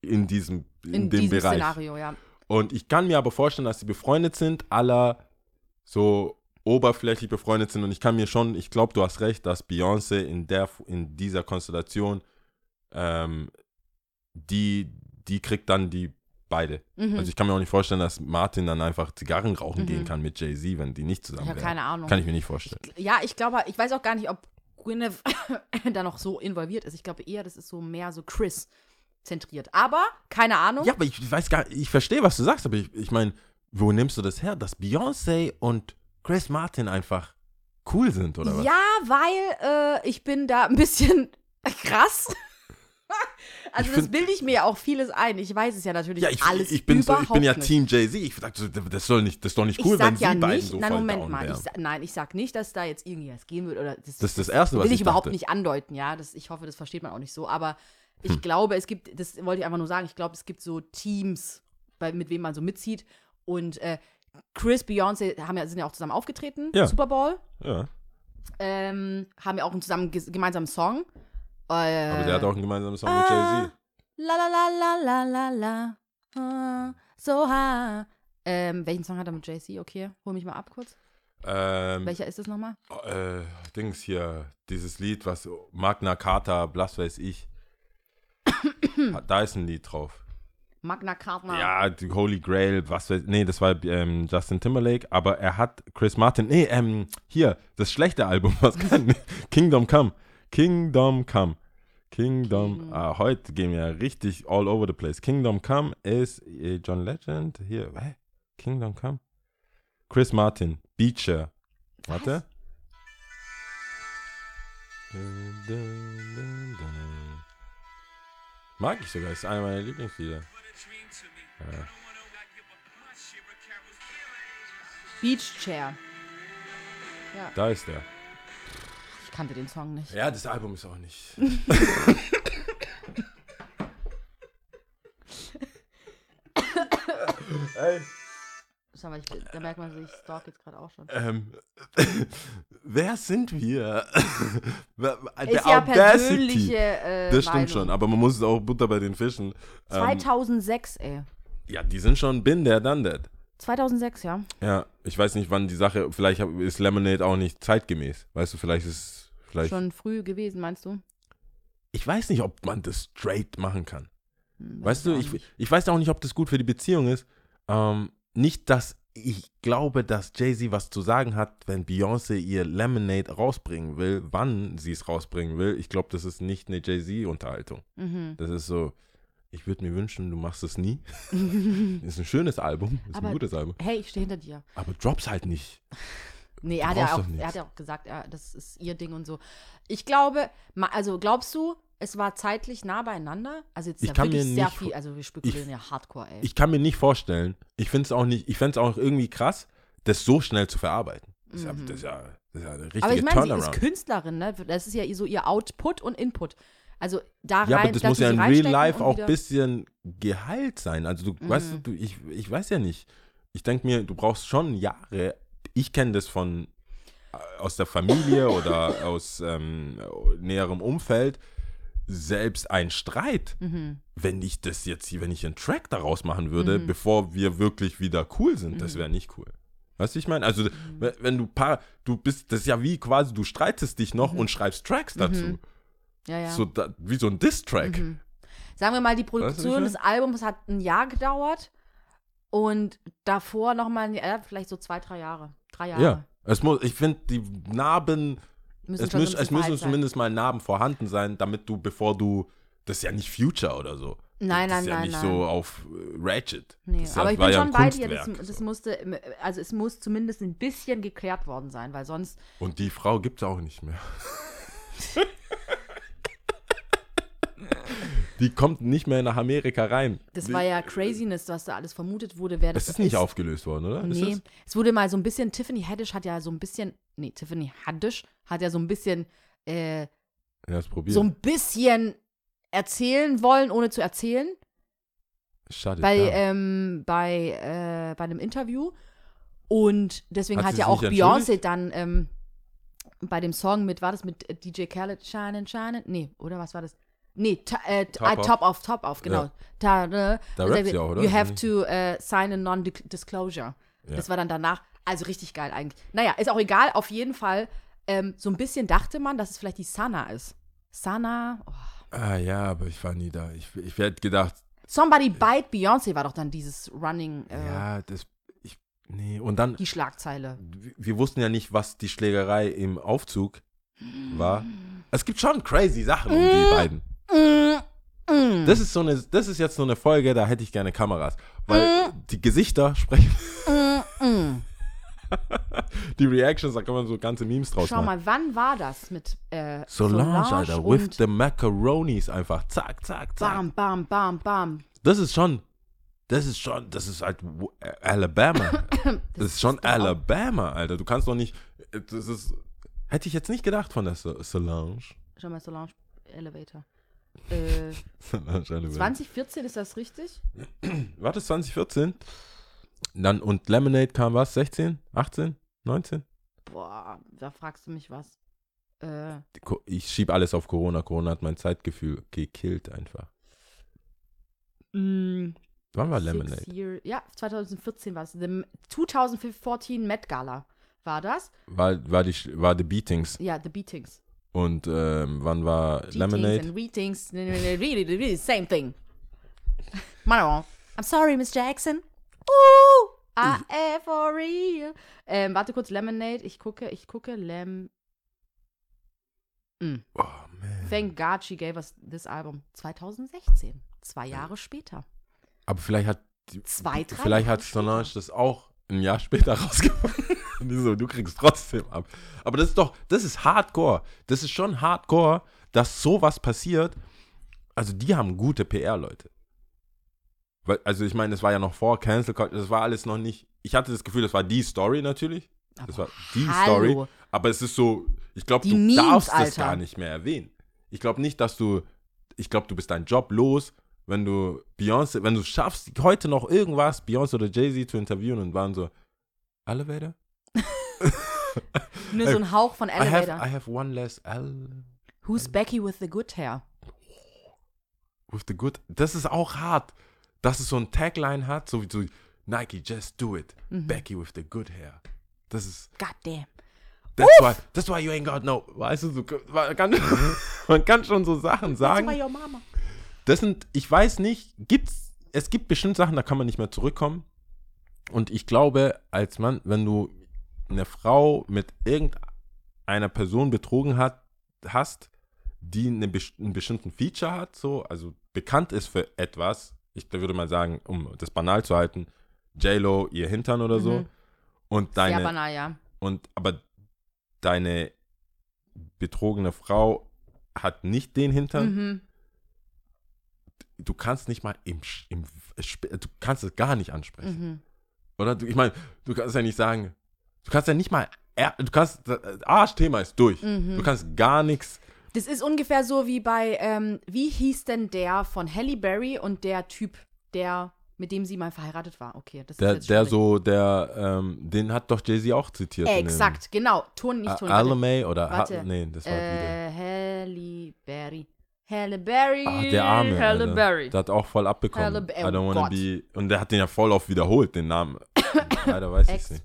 In diesem, in, Mhm. In dem diesem Bereich. Szenario, ja. Und ich kann mir aber vorstellen, dass sie befreundet sind, aller so oberflächlich befreundet sind. Und ich kann mir schon, ich glaube, du hast recht, dass Beyoncé in, der, in dieser Konstellation, ähm, die, die kriegt dann die beide. Mhm. Also ich kann mir auch nicht vorstellen, dass Martin dann einfach Zigarren rauchen gehen kann mit Jay-Z, wenn die nicht zusammen Ich habe keine Ahnung. Kann ich mir nicht vorstellen. Ja, ich glaube, ich weiß auch gar nicht, ob Gwyneth da noch so involviert ist. Ich glaube eher, das ist so mehr so Chris zentriert. Aber, keine Ahnung. Ja, aber ich weiß gar ich verstehe, was du sagst, aber ich, ich meine, wo nimmst du das her, dass Beyoncé und Chris Martin einfach cool sind, oder was? Ja, weil äh, ich bin da ein bisschen krass. Also Ich das bilde ich mir ja auch vieles ein. Ich weiß es ja natürlich Ja, ich, alles ich, bin, so, ich bin ja überhaupt nicht. Team Jay-Z. Ich dachte, so, das, soll nicht, das ist doch nicht cool, sag wenn ja beiden nicht, so nein, Moment mal, ich nein, ich sag nicht, dass da jetzt irgendwie was gehen wird oder das, Das ist das Erste, was will ich ich überhaupt nicht andeuten, ja, das, ich hoffe, das versteht man auch nicht so, aber ich Hm. glaube, es gibt, das wollte ich einfach nur sagen, ich glaube, es gibt so Teams, bei, mit wem man so mitzieht und äh, Chris, Beyoncé haben ja, sind ja auch zusammen aufgetreten, Ja. Super Bowl, Ja, ähm, haben ja auch einen zusammen gemeinsamen Song. Äh, aber der hat auch einen gemeinsamen Song mit ah, Jay-Z. La la la la la la la. ah, So high. Ähm, welchen Song hat er mit JC? Okay, hol mich mal ab kurz. Ähm, Welcher ist das nochmal? äh, Dings hier, dieses Lied, was Magna Carta, was weiß ich. Da ist ein Lied drauf. Magna Carta. Ja, die Holy Grail, was weiß Nee, das war ähm, Justin Timberlake, aber er hat Chris Martin. Nee, ähm, hier, das schlechte Album, was kann Kingdom Come. Kingdom Come. Kingdom, King- ah, heute gehen wir richtig all over the place. Kingdom Come ist äh, John Legend. Hier, hä? Kingdom Come? Chris Martin, Beecher. Warte. Mag ich sogar, ist einer meiner Lieblingslieder. Ja. Beach Chair. Da ist der. Ich kannte den Song nicht. Ja, das Album ist auch nicht. Ey, Schau mal, ich, da merkt man, ich stalk jetzt gerade auch schon. ähm, wer sind wir? Der Ist ja persönliche äh, Das stimmt Meinung. schon, aber man muss es auch Butter bei den Fischen. Ähm, 2006, ey. ja, die sind schon bin der done that. 2006, ja. Ja, ich weiß nicht, wann die Sache, vielleicht ist Lemonade auch nicht zeitgemäß. Weißt du, vielleicht ist, vielleicht, Schon früh gewesen, meinst du? ich weiß nicht, ob man das straight machen kann. Hm, weiß Weißt du, ich, ich weiß auch nicht, ob das gut für die Beziehung ist. Ähm, nicht, dass ich glaube, dass Jay-Z was zu sagen hat, wenn Beyoncé ihr Lemonade rausbringen will, wann sie es rausbringen will. Ich glaube, das ist nicht eine Jay-Z-Unterhaltung. Mhm. Das ist so, ich würde mir wünschen, du machst es nie. ist ein schönes Album, ist Aber- ein gutes Album. Hey, ich stehe hinter dir. Aber drops halt nicht. Nee, er hat, ja auch, er hat ja auch gesagt, er, das ist ihr Ding und so. Ich glaube, also glaubst du, es war zeitlich nah beieinander? Also jetzt Ich ja kann wirklich mir sehr viel, also wir spekulieren ja hardcore, ey. Ich kann mir nicht vorstellen, ich finde es auch nicht, ich fände es auch irgendwie krass, das so schnell zu verarbeiten. Das ist, ja, das ist, ja, das ist ja eine richtige Mhm. Aber ich meine, sie ist Turnaround. Künstlerin, ne? Das ist ja so ihr Output und Input. Also da Ja, rein, aber das muss ja in Real Life auch ein Mhm. bisschen geheilt sein. Also du weißt, du, ich, ich weiß ja nicht. Ich denke mir, du brauchst schon Jahre. Ich kenne das von äh, aus der Familie oder aus ähm, näherem Umfeld. Selbst ein Streit, Mhm. wenn ich das jetzt, hier- wenn ich einen Track daraus machen würde, Mhm. bevor wir wirklich wieder cool sind, das wäre nicht cool. Weißt du, ich meine? Also, Mhm. wenn, du paar, du bist, das ist ja wie quasi, du streitest dich noch Mhm. und schreibst Tracks dazu. Ja, ja. So, da, wie so ein Diss-Track. Mhm. Sagen wir mal, die Produktion des Albums hat ein Jahr gedauert und davor nochmal, ja, vielleicht so zwei, drei Jahre. Drei Jahre. Ja, es muss, ich finde, die Narben, Müssen es, müß, es müssen sein. zumindest mal Narben vorhanden sein, damit du, bevor du, das ist ja nicht Future oder so. Nein, das nein, ist ja nein, nicht nein. so auf äh, Ratchet. Nee, das ist aber ich bin ja schon bei dir. Das, das so. musste, also es muss zumindest ein bisschen geklärt worden sein, weil sonst. Und die Frau gibt es auch nicht mehr. die kommt nicht mehr nach Amerika rein. Das war ja Craziness, was da alles vermutet wurde, wer das Das ist nicht aufgelöst worden, oder? Ist Nee, es wurde mal so ein bisschen, Tiffany Haddish hat ja so ein bisschen, nee, Tiffany Haddish hat ja so ein bisschen, äh, Ja, so ein bisschen erzählen wollen, ohne zu erzählen. It bei, ähm, bei, äh, bei einem Interview. Und deswegen Hat hat, ja auch Beyoncé dann ähm, bei dem Song mit, war das mit äh, DJ Khaled, Shine Shine? Nee, oder was war das? Nee, ta, äh, Top Off. top off, top off, genau. Ja. Ta, ne, Da rappt auch, oder? You have to äh, sign a non-disclosure. Ja. Das war dann danach, also richtig geil eigentlich. Naja, ist auch egal, auf jeden Fall. Ähm, so ein bisschen dachte man, dass es vielleicht die Sana ist. Sana, oh. ah ja, aber ich war nie da. Ich, ich hätte gedacht, Somebody Bite Beyoncé war doch dann dieses Running, äh, ja, das, ich, nee. Und dann, die Schlagzeile. wir- wussten ja nicht, was die Schlägerei im Aufzug war. Es gibt schon crazy Sachen um die beiden. Das ist so eine, das ist jetzt so eine Folge, da hätte ich gerne Kameras. Weil die Gesichter sprechen. Die Reactions, da kann man so ganze Memes draus Schau machen. mal, wann war das mit äh, Solange, Alter, with the macaronis einfach. Zack, zack, zack. Bam, bam, bam, bam. Das ist schon, das ist schon, das ist halt äh, Alabama. Das, ist schon auch- Alabama, Alter. Du kannst doch nicht, äh, das ist, hätte ich jetzt nicht gedacht von der So- Solange. Schau mal, Solange Elevator. Äh, Solange Alabama. 2014 ist das richtig? War das 2014? Dann, und Lemonade kam was? 16? 18? 19? Boah, da fragst du mich was. Äh, Ich schieb alles auf Corona. Corona hat mein Zeitgefühl gekillt einfach. mh, Wann war Lemonade? Year, ja, 2014 war es. The 2014 Met Gala war das. War, war, die, war The Beatings. Ja, The Beatings. Und ähm, wann war Beatings Lemonade? and Reatings. Really, really, same thing. Mano, I'm sorry, Miss Jackson. Ooh, I am for real. Ähm, warte kurz, Lemonade. Ich gucke, ich gucke, Lem. Mm. Oh, man. Thank God she gave us this album. 2016. Zwei Jahre später. Aber vielleicht hat die, Zwei, drei vielleicht hat Solange das auch ein Jahr später rausgefunden. So, du kriegst trotzdem ab. Aber das ist doch, das ist Hardcore. Das ist schon Hardcore, dass sowas passiert. Also die haben gute PR-Leute. Weil, also ich meine, es war ja noch vor Cancel Culture, das war alles noch nicht. Ich hatte das Gefühl, das war die Story natürlich. Das war die hallo. Story. Aber es ist so, ich glaube, du Memes, darfst das Alter. gar nicht mehr erwähnen. Ich glaube nicht, dass du, ich glaube, du bist deinen Job los, wenn du Beyoncé, wenn du schaffst, heute noch irgendwas, Beyoncé oder Jay-Z zu interviewen und waren so, Elevator? Nur so ein Hauch von I have, Elevator. I have one less L Who's Becky with the good hair? with the good. Das ist auch hart, dass es so ein Tagline hat, so wie so Nike, just do it. Mhm. Becky with the good hair. Das ist, God damn. that's why, that's why you ain't got no, weißt du, so, man, kann, man kann schon so Sachen sagen. That's why your mama. Das sind, ich weiß nicht, gibt's, es gibt bestimmt Sachen, da kann man nicht mehr zurückkommen. Und ich glaube, als Mann, wenn du eine Frau mit irgendeiner Person betrogen hat, hast, die eine, einen bestimmten Feature hat, so, also bekannt ist für etwas, ich würde mal sagen, um das banal zu halten, J-Lo, ihr Hintern oder so, Mhm. und Sehr deine, banal, ja. und aber deine betrogene Frau hat nicht den Hintern, Mhm. du kannst nicht mal im, im du kannst es gar nicht ansprechen. Mhm. Oder du, ich meine, du kannst ja nicht sagen, du kannst ja nicht mal, du kannst, das Arschthema ist durch. Mhm. Du kannst gar nichts. Das ist ungefähr so wie bei, ähm, wie hieß denn der von Halle Berry und der Typ, der, mit dem sie mal verheiratet war? Okay, das Der, ist jetzt der so, der, ähm, den hat doch Jay-Z auch zitiert. dem- Exakt, genau. Ton, nicht Ton. Alame oder, Warte. Ha, nee, das war wieder. Äh, Halle Berry. Halle Berry. Ach, der Arme. Halle. Berry. Der hat auch voll abbekommen. Halle Be- I oh don't wanna Gott. be. Und der hat den ja voll oft wiederholt, den Namen. Leider weiß ich es nicht.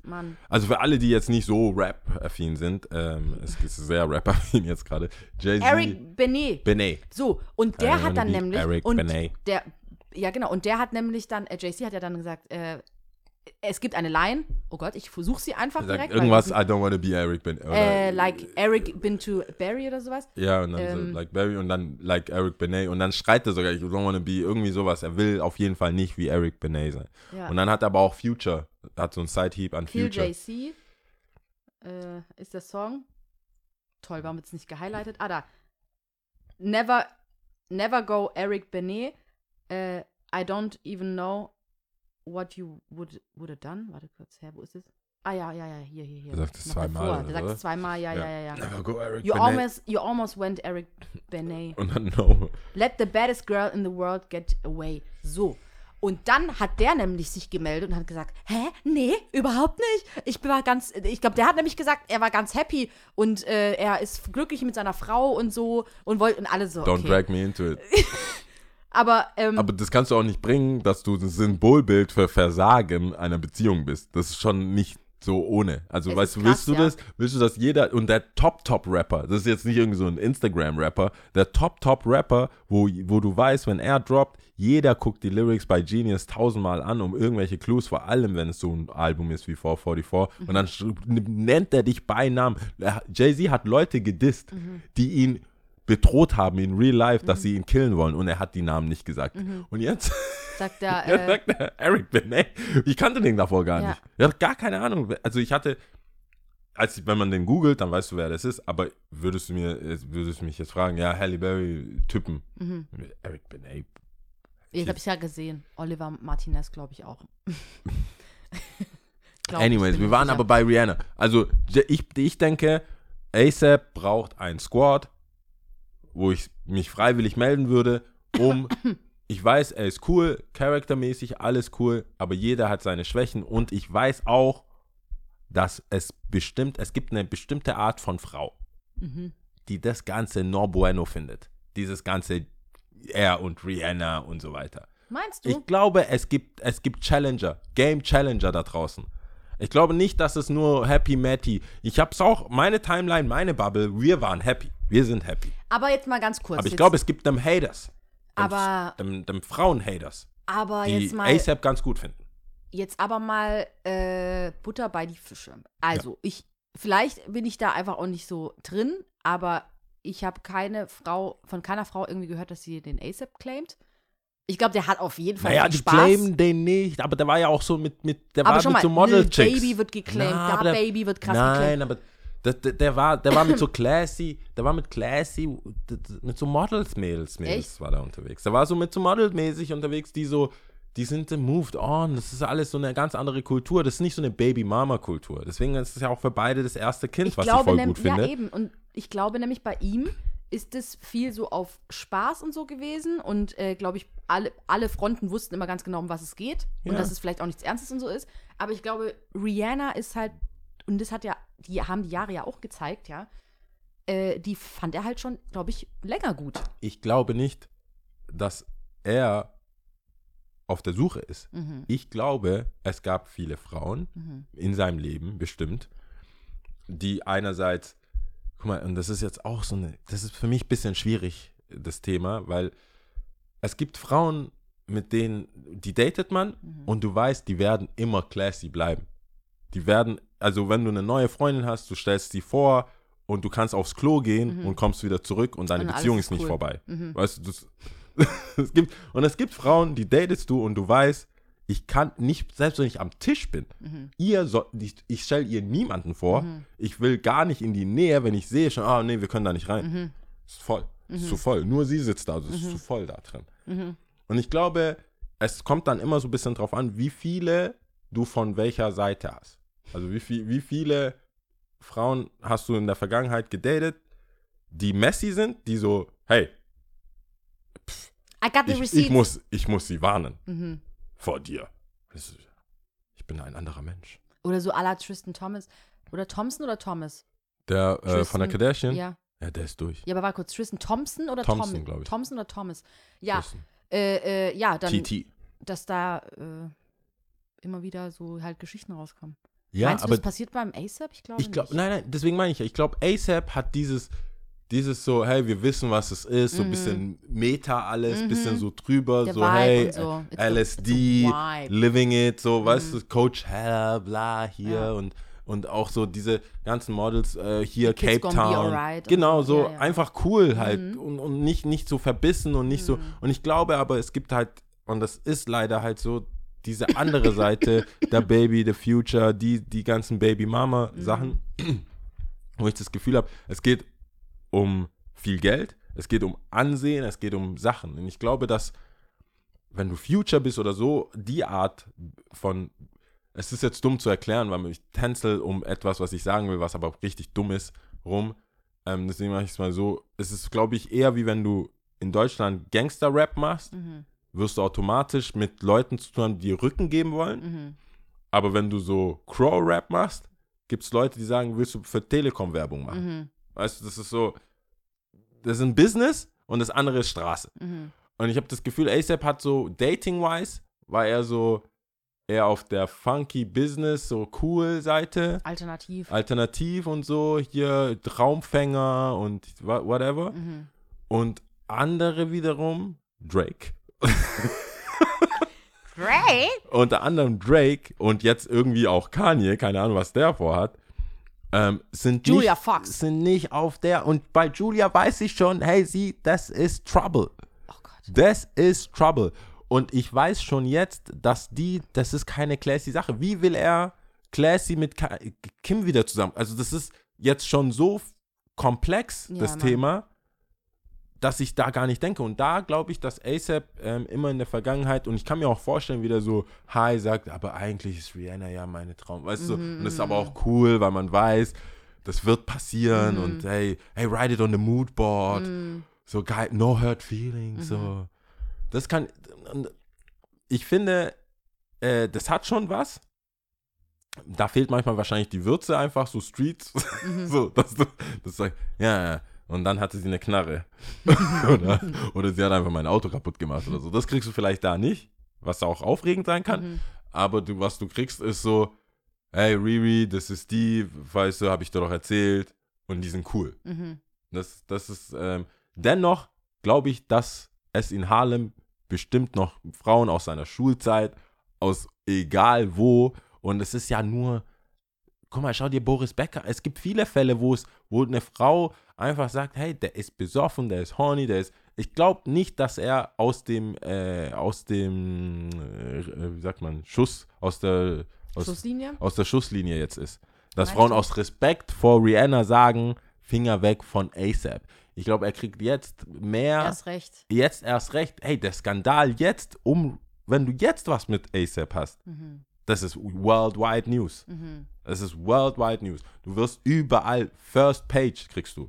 Also für alle, die jetzt nicht so Rap-affin sind, ähm, es ist sehr Rap-affin jetzt gerade. Eric Benet. Benet. So, und der don't hat dann nämlich. Eric und Benet. der, ja, genau. Und der hat nämlich dann, äh, JC hat ja dann gesagt, äh, es gibt eine Line. Oh Gott, ich versuche sie einfach sagt direkt. irgendwas, I don't wanna be Eric Benet. Oder, äh, like Eric been to Barry oder sowas. Ja, und dann ähm, so, like Barry und dann like Eric Benet. Und dann schreit er sogar, I don't wanna be irgendwie sowas. Er will auf jeden Fall nicht wie Eric Benet sein. Ja. Und dann hat er aber auch Future, hat so ein Side-Heap an Kill Future. JC äh, ist der Song. Toll, warum es nicht gehighlightet? Ah, da. Never, never go Eric Benet. Äh, I don't even know what you would, would have done. Warte kurz her, wo ist es? Ah ja, ja, ja, hier, hier, hier. Er sagt es zweimal, sagt was? es zweimal, ja, ja, ja, ja. Never go Eric You Benet. almost, you almost went Eric Benet. und dann no. Let the baddest girl in the world get away. So. Und dann hat der nämlich sich gemeldet und hat gesagt, hä? Nee, überhaupt nicht. Ich war ganz, ich glaube, der hat nämlich gesagt, er war ganz happy und äh, er ist glücklich mit seiner Frau und so und wollte und alle so. Don't okay. drag me into it. Aber, ähm, Aber das kannst du auch nicht bringen, dass du das Symbolbild für Versagen einer Beziehung bist. Das ist schon nicht so ohne. Also, weißt du, willst du ja. das? Willst du, dass jeder, und der Top-Top-Rapper, das ist jetzt nicht irgendwie so ein Instagram-Rapper, der Top-Top-Rapper, wo, wo du weißt, wenn er droppt, jeder guckt die Lyrics bei Genius tausendmal an, um irgendwelche Clues, vor allem wenn es so ein Album ist wie 444, und dann nennt er dich bei Namen. Er- Jay-Z hat Leute gedisst, die ihn bedroht haben in real life, dass sie ihn killen wollen und er hat die Namen nicht gesagt. Und jetzt Sagt Ja, äh, sagt er, Eric Benet. Ich kannte den davor gar Ja. nicht. Ich hatte gar keine Ahnung. Also ich hatte, als wenn man den googelt, dann weißt du, wer das ist. Aber würdest du mir, würdest du mich jetzt fragen, ja, Halle Berry Typen, mhm. Eric Benet. Jetzt habe ich ja gesehen. Oliver Martinez, glaube ich auch. Glaub ich, Anyways, wir waren sicher. aber bei Rihanna. Also ich, ich denke, ASAP braucht ein Squad, wo ich mich freiwillig melden würde, um, ich weiß, er ist cool, charaktermäßig, alles cool, aber jeder hat seine Schwächen und ich weiß auch, dass es bestimmt, es gibt eine bestimmte Art von Frau, Mhm. die das Ganze no bueno findet. Dieses ganze er und Rihanna und so weiter. Meinst du? Ich glaube, es gibt, es gibt Challenger, Game Challenger da draußen. Ich glaube nicht, dass es nur Happy Matty. Ich hab's auch, meine Timeline, meine Bubble, wir waren happy. Wir sind happy. Aber jetzt mal ganz kurz. Aber ich glaube, es gibt dem Haters. Dem, Aber- dem, dem Frauen-Haters, aber die jetzt mal, ASAP ganz gut finden. jetzt aber mal äh, Butter bei die Fische. Also, ich, vielleicht bin ich da einfach auch nicht so drin, aber ich habe keine Frau, von keiner Frau irgendwie gehört, dass sie den ASAP claimt. Ich glaube, der hat auf jeden Fall Naja, viel die Spaß. claimen den nicht, aber der war ja auch so mit, mit der aber war schon mit mal, so Lil Model-Chicks. Baby wird geclaimt, Na, ja, der- Baby wird krass geclaimt. Nein, aber der, der, der, war, der war mit so classy, der war mit classy, mit so Models, Mädels, war der unterwegs. Der war so mit so Model-mäßig unterwegs, die so, die sind moved on. Das ist alles so eine ganz andere Kultur. Das ist nicht so eine Baby-Mama-Kultur. Deswegen ist es ja auch für beide das erste Kind, Ich was glaube ich voll gut finde. Ja, eben. Und ich glaube nämlich bei ihm ist es viel so auf Spaß und so gewesen. Und äh, glaube ich, alle, alle Fronten wussten immer ganz genau, um was es geht. Und Ja. dass es vielleicht auch nichts Ernstes und so ist. Aber ich glaube, Rihanna ist halt, und das hat ja, die haben die Jahre ja auch gezeigt, ja. Äh, die fand er halt schon, glaube ich, länger gut. Ich glaube nicht, dass er auf der Suche ist. Mhm. Ich glaube, es gab viele Frauen Mhm. in seinem Leben bestimmt, die einerseits, guck mal, und das ist jetzt auch so eine, das ist für mich ein bisschen schwierig, das Thema, weil es gibt Frauen, mit denen, die datet man Mhm. und du weißt, die werden immer classy bleiben. Die werden, also wenn du eine neue Freundin hast, du stellst sie vor und du kannst aufs Klo gehen Mhm. und kommst wieder zurück und deine Und Beziehung ist ist nicht cool. vorbei. Mhm. Weißt du, das, es gibt, und es gibt Frauen, die datest du und du weißt, ich kann nicht, selbst wenn ich am Tisch bin, Mhm. ihr soll, ich, ich stelle ihr niemanden vor, Mhm. ich will gar nicht in die Nähe, wenn ich sehe schon, ah nee, wir können da nicht rein. Mhm. Ist voll, ist zu voll. Nur sie sitzt da, also ist zu voll da drin. Mhm. Und ich glaube, es kommt dann immer so ein bisschen drauf an, wie viele du von welcher Seite hast. Also wie, viel, wie viele Frauen hast du in der Vergangenheit gedatet, die messy sind, die so, hey, I got the ich, ich, muss, ich muss sie warnen Mhm. vor dir. Ich bin ein anderer Mensch. Oder so à la Tristan Thomas. Oder Thompson oder Thomas? Der äh, von der Kardashian, ja. Ja. der ist durch. Ja, aber war kurz Tristan Thompson oder Thompson, Thomas? glaub ich. Thompson oder Thomas? Ja, äh, äh, ja, dann, TT. dass da äh, immer wieder so halt Geschichten rauskommen. Ja, Meinst du, aber das passiert beim ASAP? Ich glaube ich glaube, nicht. nein, nein, deswegen meine ich ja, ich glaube, ASAP hat dieses, dieses so, hey, wir wissen, was es ist, so ein Mhm. bisschen Meta alles, Mhm. bisschen so drüber, Der so, Vibe hey, so. A- LSD, a Vibe. living it, so, weißt Mhm. du, Coach Hella, bla, hier Ja. und, und auch so diese ganzen Models äh, hier, Cape Town. Alright und genau, so, so ja, ja. einfach cool halt Mhm. und, und nicht, nicht so verbissen und nicht so. Mhm. Und ich glaube aber, es gibt halt, und das ist leider halt so, diese andere Seite, der Baby, the Future, die, die ganzen Baby-Mama-Sachen, Mhm. wo ich das Gefühl habe, es geht um viel Geld, es geht um Ansehen, es geht um Sachen. Und ich glaube, dass, wenn du Future bist oder so, die Art von, es ist jetzt dumm zu erklären, weil ich tänzel um etwas, was ich sagen will, was aber richtig dumm ist, rum. Ähm, deswegen mache ich es mal so. Es ist, glaube ich, eher wie wenn du in Deutschland Gangster-Rap machst, Mhm, wirst du automatisch mit Leuten zu tun haben, die dir Rücken geben wollen. mhm. Aber wenn du so Crow-Rap machst, gibt es Leute, die sagen, willst du für Telekom Werbung machen? Mhm, Weißt du, das ist so, das ist ein Business und das andere ist Straße. mhm. Und ich habe das Gefühl, ASAP hat so dating-wise, war er so eher auf der funky Business, so cool Seite, Alternativ. alternativ und so, hier Traumfänger und wha- whatever. Mhm. Und andere wiederum, Drake. Great. unter anderem Drake und jetzt irgendwie auch Kanye, keine Ahnung, was der vorhat, ähm, sind, Julia nicht, Fox. sind nicht auf der. Und bei Julia weiß ich schon, hey, sie, das ist Trouble. Oh Gott. Das ist Trouble. Und ich weiß schon jetzt, dass die, das ist keine classy Sache. Wie will er classy mit Kim wieder zusammen? Also das ist jetzt schon so komplex, Ja, das Mann. Thema, dass ich da gar nicht denke. Und da glaube ich, dass ASAP ähm, immer in der Vergangenheit, und ich kann mir auch vorstellen, wie der so Hi sagt, aber eigentlich ist Rihanna ja meine Traum, weißt du? Mhm, Und das ist aber auch cool, weil man weiß, das wird passieren Mhm. und hey, hey, write it on the mood board. So geil, no hurt feelings, Mhm. so. Das kann, ich finde, äh, das hat schon was. Da fehlt manchmal wahrscheinlich die Würze einfach, so Streets. Mhm. so, dass du, das sagt, ja, ja. Und dann hatte sie eine Knarre. oder, oder sie hat einfach mein Auto kaputt gemacht oder so. Das kriegst du vielleicht da nicht, was auch aufregend sein kann. Mhm. Aber du, was du kriegst, ist so, hey Riri, das ist die, weißt du, habe ich dir doch erzählt. Und die sind cool. Mhm. Das, das ist, ähm, dennoch glaube ich, dass es in Harlem bestimmt noch Frauen aus seiner Schulzeit, aus egal wo, und es ist ja nur, guck mal, schau dir Boris Becker, es gibt viele Fälle, wo es, wo eine Frau einfach sagt, hey, der ist besoffen, der ist horny, der ist, ich glaube nicht, dass er aus dem, äh, aus dem, äh, wie sagt man, Schuss, aus der, aus, Schusslinie? aus der Schusslinie jetzt ist. Dass Meinst Frauen aus Respekt vor Rihanna sagen, Finger weg von ASAP. Ich glaube, er kriegt jetzt mehr, Erst recht. jetzt erst recht, hey, der Skandal jetzt um, wenn du jetzt was mit ASAP hast, Mhm. Das ist worldwide News. Mhm. Das ist worldwide News. Du wirst überall First Page kriegst du.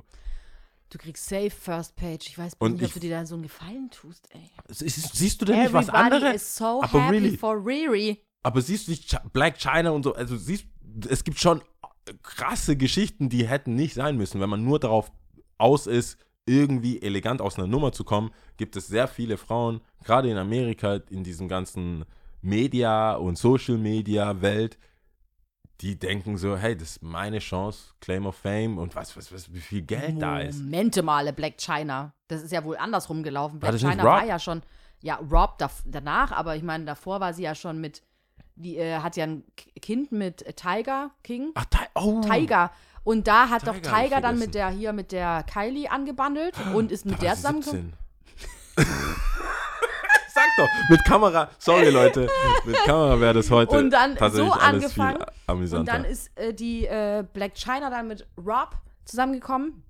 Du kriegst safe First Page. Ich weiß Und nicht, ob ich- du dir da so einen Gefallen tust, ey. Sie- Siehst du denn nicht was anderes? is so Aber happy really? for Riri. Aber siehst du nicht Ch- Black China und so, also siehst, es gibt schon krasse Geschichten, die hätten nicht sein müssen. Wenn man nur darauf aus ist, irgendwie elegant aus einer Nummer zu kommen, gibt es sehr viele Frauen, gerade in Amerika, in diesem ganzen Media- und Social-Media-Welt, die denken so, hey, das ist meine Chance, Claim of Fame und was, was, was, wie viel Geld da ist. Momente male, Black China. Das ist ja wohl andersrum gelaufen. War Black nicht China war ja schon, ja, Rob da, danach, aber ich meine, davor war sie ja schon mit, die äh, hat ja ein Kind mit äh, Tiger King. Ach, Ti- oh, Tiger. Und da hat doch Tiger ich Tiger dann mit der hier mit der Kylie angebandelt und ist da mit war der zusammengekommen. 17. Sag doch, mit Kamera, sorry Leute, mit Kamera wäre das heute Und dann tatsächlich so alles angefangen. viel amüsanter. Und dann ist äh, die äh, Black China dann mit Rob zusammengekommen.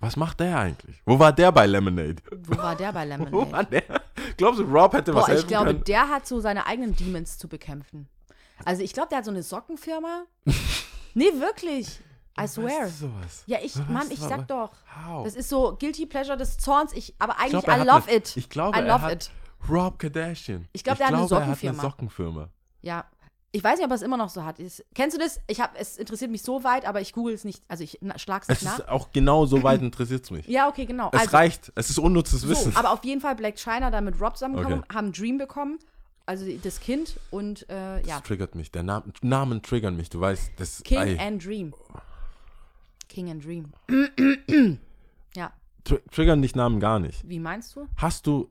Was macht der eigentlich? Wo war der bei Lemonade? Wo war der bei Wo Lemonade? war der? Glaubst du, Rob hätte was Boah, helfen ich glaube, können? der hat so seine eigenen Demons zu bekämpfen. Also ich glaube, der hat so eine Sockenfirma. nee, wirklich. I swear. Weißt du sowas? Ja, ich, Was? Mann, ich sag doch. How? Das ist so Guilty Pleasure des Zorns. Ich, aber eigentlich, glaub, I love eine- it. Ich glaube, I er love hat it. Rob Kardashian. Ich glaube, der hat eine glaube, er hat Sockenfirma. eine Sockenfirma. Ja. Ich weiß nicht, ob er es immer noch so hat. Ist, kennst du das? Ich hab, es interessiert mich so weit, aber ich google es nicht. Also ich na, schlag's Es nicht nach. ist auch genau so weit interessiert es mich. Ja, okay, genau. Es also, reicht. Es ist unnützes Wissen. So, aber auf jeden Fall Black China dann mit Rob zusammengekommen, Okay. haben Dream bekommen, also das Kind und äh, ja, Das triggert mich. Der Name, Namen triggern mich. Du weißt, das King ey, and Dream. King and Dream. ja, tr triggern dich Namen gar nicht. wie meinst du? Hast du.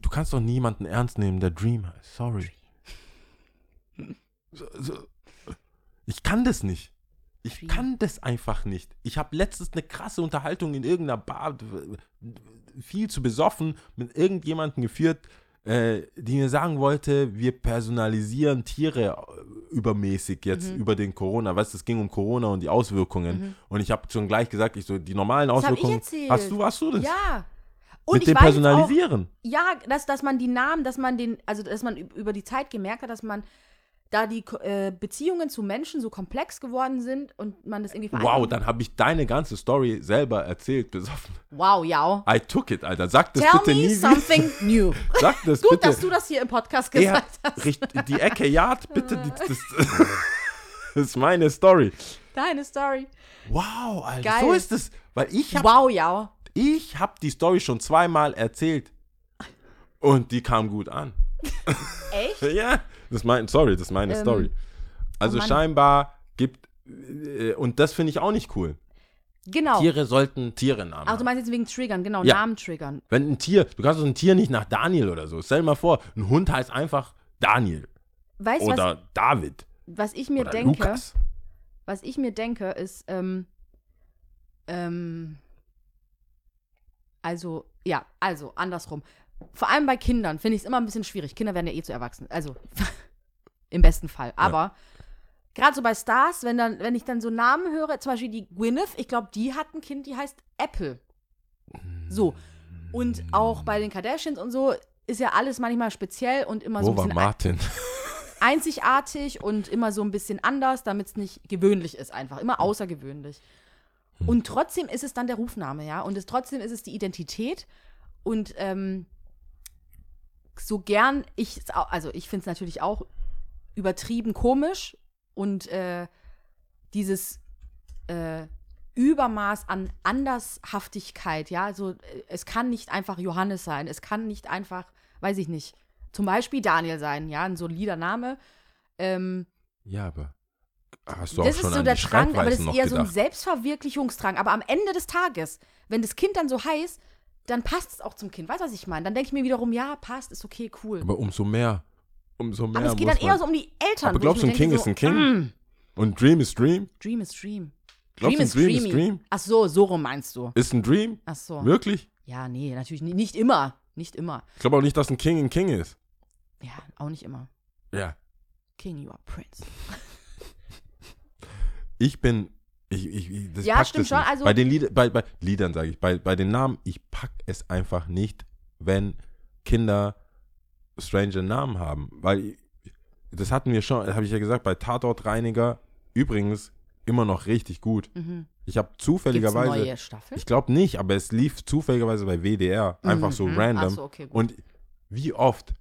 Du kannst doch niemanden ernst nehmen, der Dream heißt. Sorry. So, so. Ich kann das nicht. Ich Dream. kann das einfach nicht. Ich habe letztens eine krasse Unterhaltung in irgendeiner Bar, viel zu besoffen, mit irgendjemandem geführt, äh, die mir sagen wollte, wir personalisieren Tiere äh, übermäßig jetzt Mhm. über den Corona. Weißt du, es ging um Corona und die Auswirkungen. Und ich habe schon gleich gesagt, ich so, die normalen Das hab ich Auswirkungen. erzählt. Hast du, hast du das? Ja. Und mit dem jetzt auch, Personalisieren. ja, dass, dass man die Namen, dass man den, also dass man üb- über die Zeit gemerkt hat, dass man da die äh, Beziehungen zu Menschen so komplex geworden sind und man das irgendwie Wow, dann habe ich deine ganze Story selber erzählt, besoffen. Wow, ja. I took it, Alter. Sag das Tell bitte me nie something new. Sag das Gut, bitte. dass du das hier im Podcast gesagt hast. richt- die Ecke Yard, bitte. Die, das, das ist meine Story. Deine Story. Wow, Alter. Geil. So ist es. Weil ich habe Wow, ja. Ich hab die Story schon zweimal erzählt. Und die kam gut an. Echt? ja, das ist mein, sorry, das ist meine Ähm, Story. Also Mann. scheinbar gibt, äh, und das finde ich auch nicht cool. Genau. Tiere sollten Tiere Namen Ach, du meinst jetzt wegen Triggern, genau, Ja. Namen triggern. Wenn ein Tier, du kannst doch ein Tier nicht nach Daniel oder so. Stell dir mal vor, ein Hund heißt einfach Daniel Weißt du, was, oder David was ich mir oder denke? Lukas. Was ich mir denke, ist, ähm, ähm, also, ja, also andersrum. vor allem bei Kindern finde ich es immer ein bisschen schwierig. Kinder werden ja eh zu erwachsen. Also im besten Fall. Aber gerade so bei Stars, wenn, dann, wenn ich dann so Namen höre, zum Beispiel die Gwyneth, ich glaube, die hat ein Kind, die heißt Apple. So. Und auch bei den Kardashians und so ist ja alles manchmal speziell und immer so Wo ein war bisschen ein Martin? einzigartig und immer so ein bisschen anders, damit es nicht gewöhnlich ist, einfach. Immer außergewöhnlich. Und trotzdem ist es dann der Rufname, ja. Und es, trotzdem ist es die Identität. Und ähm, so gern ich, also ich finde es natürlich auch übertrieben komisch und äh, dieses äh, Übermaß an Andershaftigkeit, ja, also es kann nicht einfach Johannes sein, es kann nicht einfach, weiß ich nicht, zum Beispiel Daniel sein, ja, ein solider Name. Ähm, Ja, aber hast du auch das schon ist so der Drang, aber das ist eher so ein gedacht? Selbstverwirklichungsdrang. Aber am Ende des Tages, wenn das Kind dann so heißt, dann passt es auch zum Kind. Weißt du, was ich meine? Dann denke ich mir wiederum, ja, passt, ist okay, cool. aber umso mehr, umso mehr Aber es geht dann eher so um die Eltern. Aber glaubst du, ein King denke ist ein so, King? mm, Und Dream is Dream? Dream is Dream. Glaubst du, ein Dream is Dream? Ach so, so rum meinst du. Ist ein Dream? Ach so. Wirklich? Ja, nee, natürlich nicht, nicht immer. Nicht immer. Ich glaube auch nicht, dass ein King ein King ist. Ja, auch nicht immer. Ja. King, you are Prince. Ich bin. Ich, ich, ich, das Ja, stimmt schon, Nicht. also- bei den Lied, bei, bei Liedern sage ich, bei, bei den Namen, ich pack es einfach nicht, wenn Kinder strange Namen haben. Weil das hatten wir schon, habe ich ja gesagt, bei Tatortreiniger übrigens immer noch richtig gut. Mhm. Ich habe Gibt's zufälligerweise. eine neue Staffel? Ich glaube nicht, aber es lief zufälligerweise bei WDR. Einfach so Mhm. random. Ach so, okay. Und wie oft,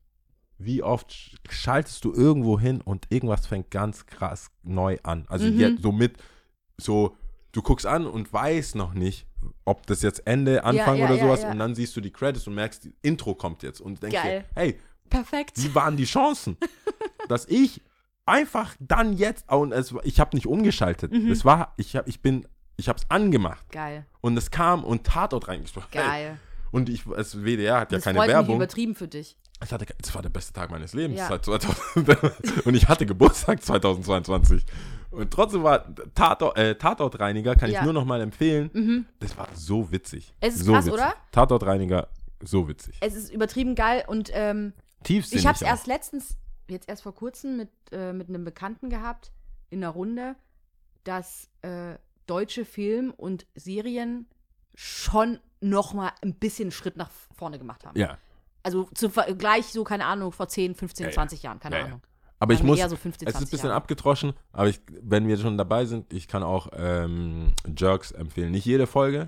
wie oft sch- schaltest du irgendwo hin und irgendwas fängt ganz krass neu an. Also Mhm. jetzt so mit, so, du guckst an und weißt noch nicht, ob das jetzt Ende, Anfang ja, oder ja, sowas ja. und dann siehst du die Credits und merkst, die Intro kommt jetzt und denkst Geil. dir, hey, Perfekt. wie waren die Chancen, dass ich einfach dann jetzt, und es, ich habe nicht umgeschaltet, Mhm. es war, ich, hab, ich bin, ich habe es angemacht Geil. und es kam und Tatort reingesprochen. Hey. Geil. Und ich, es WDR hat ja das keine freut mich Werbung. übertrieben für dich. Es hatte, das war der beste Tag meines Lebens. Ja. Seit 2000, und ich hatte Geburtstag 2022. Und trotzdem war Tatort, äh, Tatortreiniger, kann Ja. ich nur noch mal empfehlen. Mhm. Das war so witzig. Es ist so krass, witzig. oder? Tatortreiniger, so witzig. Es ist übertrieben geil und ähm, Tiefsinnig ich habe es erst letztens, jetzt erst vor kurzem mit, äh, mit einem Bekannten gehabt in einer Runde, dass äh, deutsche Film und Serien schon noch mal ein bisschen Schritt nach vorne gemacht haben. Ja. Also zum Vergleich so, keine Ahnung, vor 10, 15, Ja, ja. 20 Jahren, keine. Ahnung. Aber ich wir muss, so 15, es ist ein 20 bisschen Jahre. abgetroschen, aber ich, wenn wir schon dabei sind, ich kann auch ähm, Jerks empfehlen. Nicht jede Folge.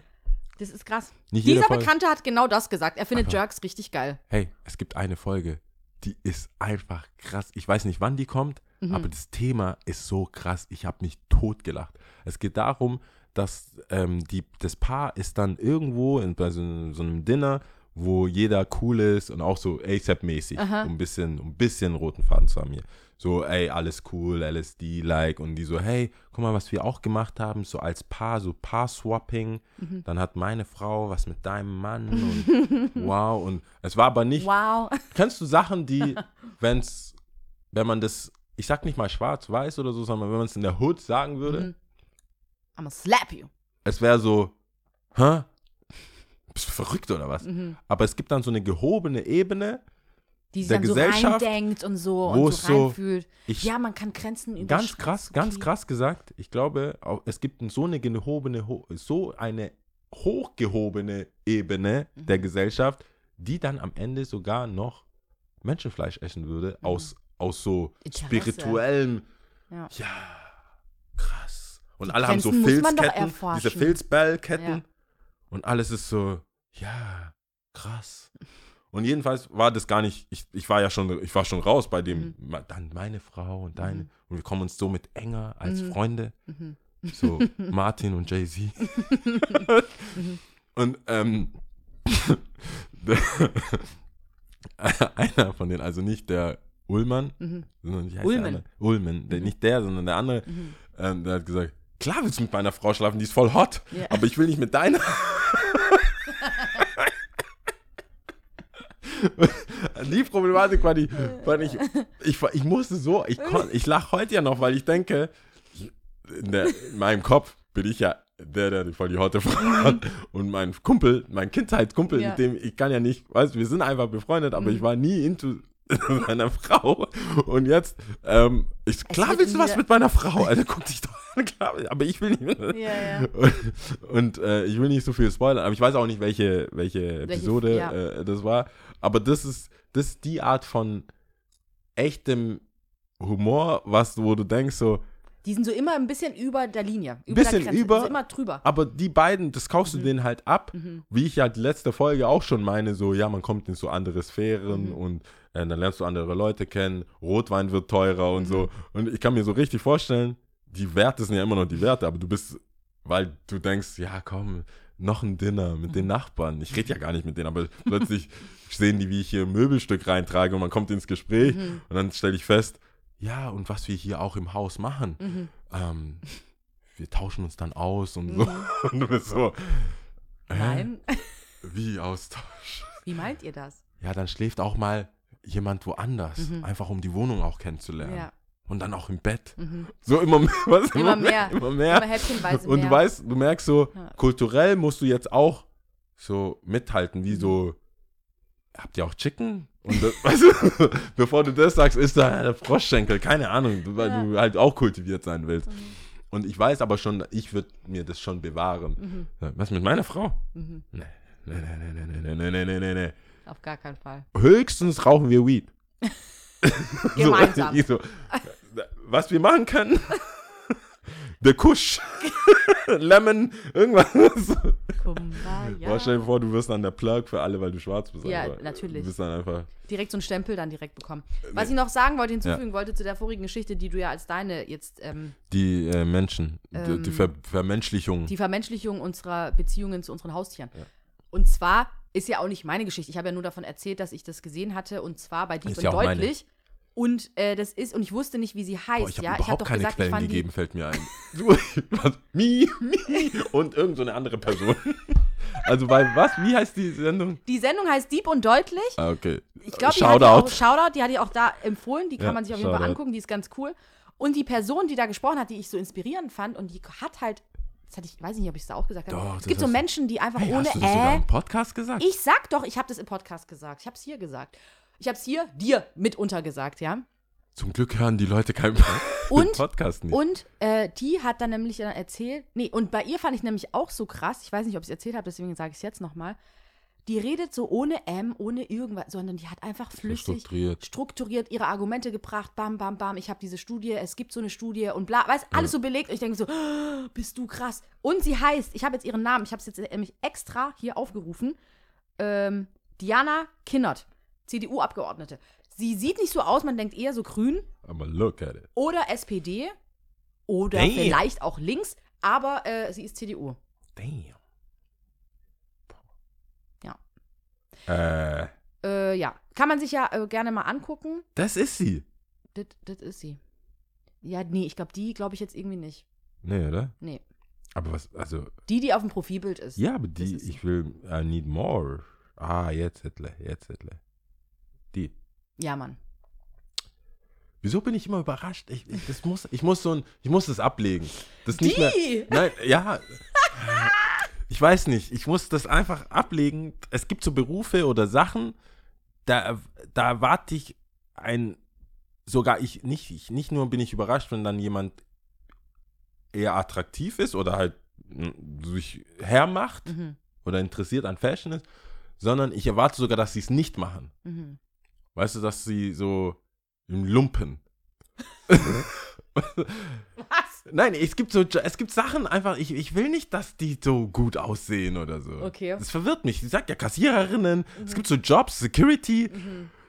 Das ist krass. Nicht Dieser Folge. Bekannte hat genau das gesagt. Er findet Einfach. Jerks richtig geil. Hey, es gibt eine Folge, die ist einfach krass. Ich weiß nicht, wann die kommt, Mhm. aber das Thema ist so krass. Ich habe mich totgelacht. Es geht darum, dass ähm, die, das Paar ist dann irgendwo in, bei so, so einem Dinner, wo jeder cool ist und auch so ASAP-mäßig, um ein bisschen, um ein bisschen roten Faden zu haben hier. So, ey, alles cool, LSD-like und die so, hey, guck mal, was wir auch gemacht haben, so als Paar, so Paar-Swapping. Mhm. Dann hat meine Frau was mit deinem Mann und wow. Und es war aber nicht, Wow. Kennst du Sachen, die, wenn's, wenn man das, ich sag nicht mal schwarz-weiß oder so, sondern wenn man es in der Hood sagen würde, Mhm. I'm gonna slap you. es wäre so, hä? Bist du verrückt oder was? Mhm. Aber es gibt dann so eine gehobene Ebene. Die sich Der dann so Gesellschaft, reindenkt und so wo und es so so- reinfühlt. Ich, Ja, man kann Grenzen überschreiten. ganz krass, ganz okay. krass gesagt. Ich glaube, es gibt so eine gehobene, ho- so eine hochgehobene Ebene Mhm. der Gesellschaft, die dann am Ende sogar noch Menschenfleisch essen würde, aus, aus so Mhm. Interesse. spirituellem, Ja. ja, krass. Und Die alle haben so Grenzen man doch Filzketten, diese Filzbellketten. Ja. Und alles ist so, ja, krass. Und jedenfalls war das gar nicht, ich, ich war ja schon, ich war schon raus bei dem, ma- dann meine Frau und deine. Mhm. Und wir kommen uns so mit enger als Mhm. Freunde. Mhm. So Martin und Jay-Z. und ähm, einer von denen, also nicht der Ullmann, Mhm. sondern wie heißt Ullman. der andere? Ullman, der, nicht der, sondern der andere, Mhm. ähm, der hat gesagt, klar willst du mit meiner Frau schlafen, die ist voll hot, Ja. aber ich will nicht mit deiner. die Problematik war die, nicht, ich, war- ich musste so, ich, kon- ich lache heute ja noch, weil ich denke, in, der, in meinem Kopf bin ich ja der, der voll die Hotte Frau hat. Und mein Kumpel, mein Kindheitskumpel, Ja. mit dem ich kann ja nicht, weißt du, wir sind einfach befreundet, aber Mhm. ich war nie into meiner Frau. Und jetzt, ähm, ich, klar willst du was mit meiner Frau? Alter, guck dich doch an, klar, aber ich will nicht. Ja, ja. Und, und äh, ich will nicht so viel spoilern, aber ich weiß auch nicht, welche, welche Episode ja. äh, das war. Aber das ist, das ist die Art von echtem Humor, was, wo du denkst, so, Die sind so immer ein bisschen über der Linie. Über Bisschen der Grenze. über- So immer drüber. aber die beiden, das kaufst du denen halt ab, Mhm. wie ich ja die letzte Folge auch schon meine, so, ja, man kommt in so andere Sphären Mhm. und dann lernst du andere Leute kennen, Rotwein wird teurer Mhm. und so. Und ich kann mir so richtig vorstellen, die Werte sind ja immer noch die Werte, aber du bist, weil du denkst, ja, komm, noch ein Dinner mit Mhm. den Nachbarn. Ich rede ja gar nicht mit denen, aber plötzlich sehen die, wie ich hier ein Möbelstück reintrage und man kommt ins Gespräch Mhm. und dann stelle ich fest, ja, und was wir hier auch im Haus machen, Mhm. ähm, wir tauschen uns dann aus und so. Und du bist so, hä? Nein. wie Austausch? Wie meint ihr das? Ja, dann schläft auch mal jemand woanders, Mhm. einfach um die Wohnung auch kennenzulernen. Ja. Und dann auch im Bett. Mhm. So immer mehr. Was? Immer mehr. Immer mehr. Immer Und mehr. du weißt, du merkst so, Ja. kulturell musst du jetzt auch so mithalten, Mhm. wie so, habt ihr auch Chicken? Und das, weißt du, bevor du das sagst, ist da der Froschschenkel, keine Ahnung, weil Ja. du halt auch kultiviert sein willst. Mhm. Und ich weiß aber schon, ich würde mir das schon bewahren. Mhm. Was mit meiner Frau? Mhm. Nee, nee, nee, nee, nee, nee, nee, nee, nee. Auf gar keinen Fall. Höchstens rauchen wir Weed. Gemeinsam. So, so, was wir machen können? Der Kusch. Lemon, irgendwas. Kumbaya. Boah, stell dir vor, du wirst dann der Plug für alle, weil du schwarz bist. Ja, einfach. natürlich. Du bist dann einfach. Direkt so einen Stempel dann direkt bekommen. Was nee. ich noch sagen wollte, hinzufügen wollte zu der vorigen Geschichte, die du ja als deine jetzt, ähm, Die äh, Menschen, die, Ähm, die Ver Vermenschlichung. die Vermenschlichung unserer Beziehungen zu unseren Haustieren. Ja. Und zwar ist ja auch nicht meine Geschichte. Ich habe ja nur davon erzählt, dass ich das gesehen hatte und zwar bei Dieb Ist und ja auch meine. Deutlich. Und äh, das ist, und ich wusste nicht, wie sie heißt. Boah, ich habe ja? überhaupt doch keine gesagt, ich Quellen fand die- gegeben, fällt mir ein. Du, was? Mi, mi und irgend so eine andere Person. Also bei was? Wie heißt die Sendung? Die Sendung heißt Dieb und Deutlich. Ah, okay. Ich glaube, die, hat die Shoutout. auch- Shoutout, die hatte ich auch da empfohlen. Die kann Ja, man sich auf jeden Fall angucken. Die ist ganz cool. Und die Person, die da gesprochen hat, die ich so inspirierend fand, und die hat halt, das hatte ich, weiß nicht, ob ich es da auch gesagt habe. Doch, es gibt so Menschen, die einfach Hey, ohne hast du das sogar äh. im Podcast gesagt? Ich sag doch, ich habe das im Podcast gesagt. Ich habe es hier gesagt. Ich habe es hier dir mitunter gesagt, ja. Zum Glück hören die Leute keinen Und- Podcast nicht. Und äh, die hat dann nämlich dann erzählt, nee, und bei ihr fand ich nämlich auch so krass, ich weiß nicht, ob ich es erzählt habe, deswegen sage ich es jetzt nochmal. Die redet so ohne M, ohne irgendwas, sondern die hat einfach flüssig strukturiert. strukturiert ihre Argumente gebracht, bam, bam, bam, ich habe diese Studie, es gibt so eine Studie und bla, weiß, alles so belegt. Und ich denke so, "Ah, bist du krass. Und sie heißt, ich habe jetzt ihren Namen, ich habe es jetzt nämlich extra hier aufgerufen, ähm, Diana Kinnert, CDU-Abgeordnete. Sie sieht nicht so aus, man denkt eher so grün, Aber look at it. oder SPD oder Damn. vielleicht auch links, aber äh, sie ist CDU. Damn. Ja. Äh, Äh, ja, kann man sich ja äh, gerne mal angucken. das ist sie. Das das ist sie. Ja, nee, ich glaube, die glaube ich jetzt irgendwie nicht. Nee, oder? Nee. Aber was, also, Die, die auf dem Profilbild ist. ja, aber die, sie. ich will, I need more. Ah, jetzt, Hitler, jetzt, Hitler. Die. Ja, Mann. Wieso bin ich immer überrascht? Ich, ich, das muss, ich muss so ein, ich muss das ablegen. Das nicht mehr, Die! nein, ja. Ich weiß nicht, ich muss das einfach ablegen. Es gibt so Berufe oder Sachen, da, da erwarte ich ein, sogar ich nicht, ich, nicht nur bin ich überrascht, wenn dann jemand eher attraktiv ist oder halt sich hermacht Mhm. oder interessiert an Fashion ist, sondern ich erwarte sogar, dass sie es nicht machen. Mhm. Weißt du, dass sie so im Lumpen. Was? Nein, es gibt so, es gibt Sachen einfach, ich, ich will nicht, dass die so gut aussehen oder so. Okay. Das verwirrt mich. Ich sag ja Kassiererinnen, es gibt so Jobs, Security,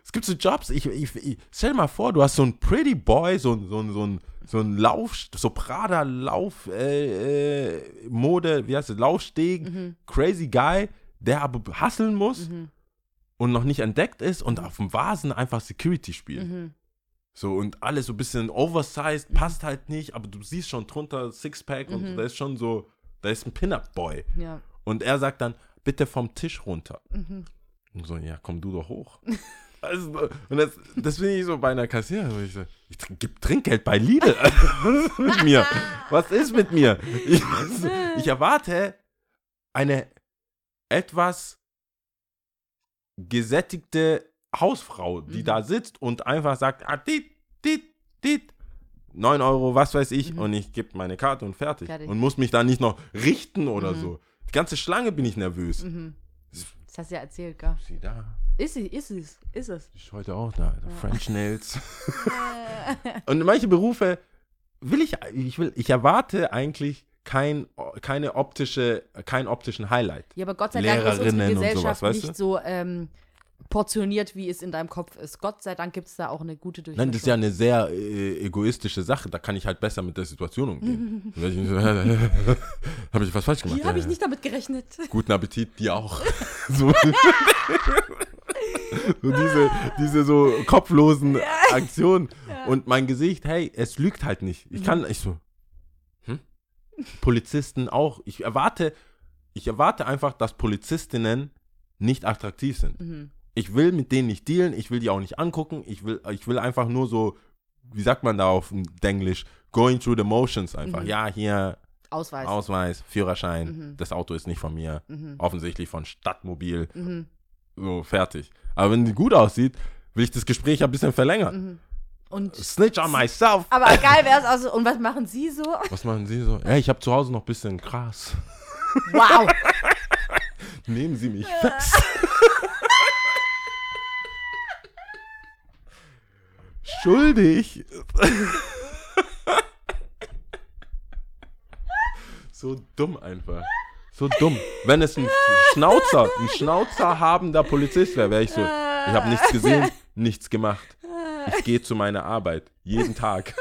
es gibt so Jobs, ich, ich, ich stell dir mal vor, du hast so einen Pretty Boy, so, ein- so, ein- so ein so ein Lauf, so Prada Lauf, äh, äh, Mode, wie heißt es, Laufsteg, crazy Guy, der aber hustlen muss und noch nicht entdeckt ist und auf dem Vasen einfach Security spielt. Mhm. So und alles so ein bisschen oversized, passt halt nicht, aber du siehst schon drunter Sixpack Mhm. und da ist schon so, da ist ein Pin-Up-Boy. Ja. Und er sagt dann, bitte vom Tisch runter. Mhm. Und so, ja, komm du doch hoch. Also, und das, das finde ich so bei einer Kassiererin. wo Ich, so, ich gib Trinkgeld bei Lidl. Was ist mit mir? Was ist mit mir? Ich, ich erwarte eine etwas gesättigte Hausfrau, die Mhm. da sitzt und einfach sagt, ah, dit, dit, dit. 9 Euro, was weiß ich, und ich gebe meine Karte und fertig. Mhm. Fertig. Und muss mich da nicht noch richten oder Mhm. so. Die ganze Schlange bin ich nervös. Mhm. Das hast du ja erzählt, gell? Sie da. Ist sie, ist es, ist es. Ist heute auch da. French Nails. und manche Berufe will ich, ich will, ich erwarte eigentlich kein, keine optische, keinen optischen Highlight. Ja, aber Gott sei Dank ist unsere Gesellschaft sowas, nicht du? so ähm, portioniert, wie es in deinem Kopf ist. Gott sei Dank gibt es da auch eine gute Durchmischung. Nein, das ist ja eine sehr äh, egoistische Sache. Da kann ich halt besser mit der Situation umgehen. habe ich was falsch gemacht? Hier habe ich nicht damit gerechnet. Guten Appetit, dir auch. so. so diese, diese so kopflosen Aktionen. Und mein Gesicht, hey, es lügt halt nicht. Ich kann, ich so, hm? Polizisten auch. Ich erwarte, ich erwarte einfach, dass Polizistinnen nicht attraktiv sind. Mhm. Ich will mit denen nicht dealen, ich will die auch nicht angucken. Ich will, ich will einfach nur so, wie sagt man da auf Englisch, going through the motions einfach. Mhm. Ja, hier, Ausweis. Ausweis, Führerschein, Mhm. das Auto ist nicht von mir, Mhm. offensichtlich von Stadtmobil, Mhm. so fertig. Aber wenn die gut aussieht, will ich das Gespräch ein bisschen verlängern. Mhm. Und, Snitch on myself. aber geil wäre es also. Und was machen Sie so? Was machen Sie so? Ja, ich habe zu Hause noch ein bisschen Gras. Wow. Nehmen Sie mich fest. Schuldig. so dumm einfach. So dumm. Wenn es ein Schnauzer, ein Schnauzer habender Polizist wäre, wäre ich so, ich habe nichts gesehen, nichts gemacht. Ich gehe zu meiner Arbeit. Jeden Tag.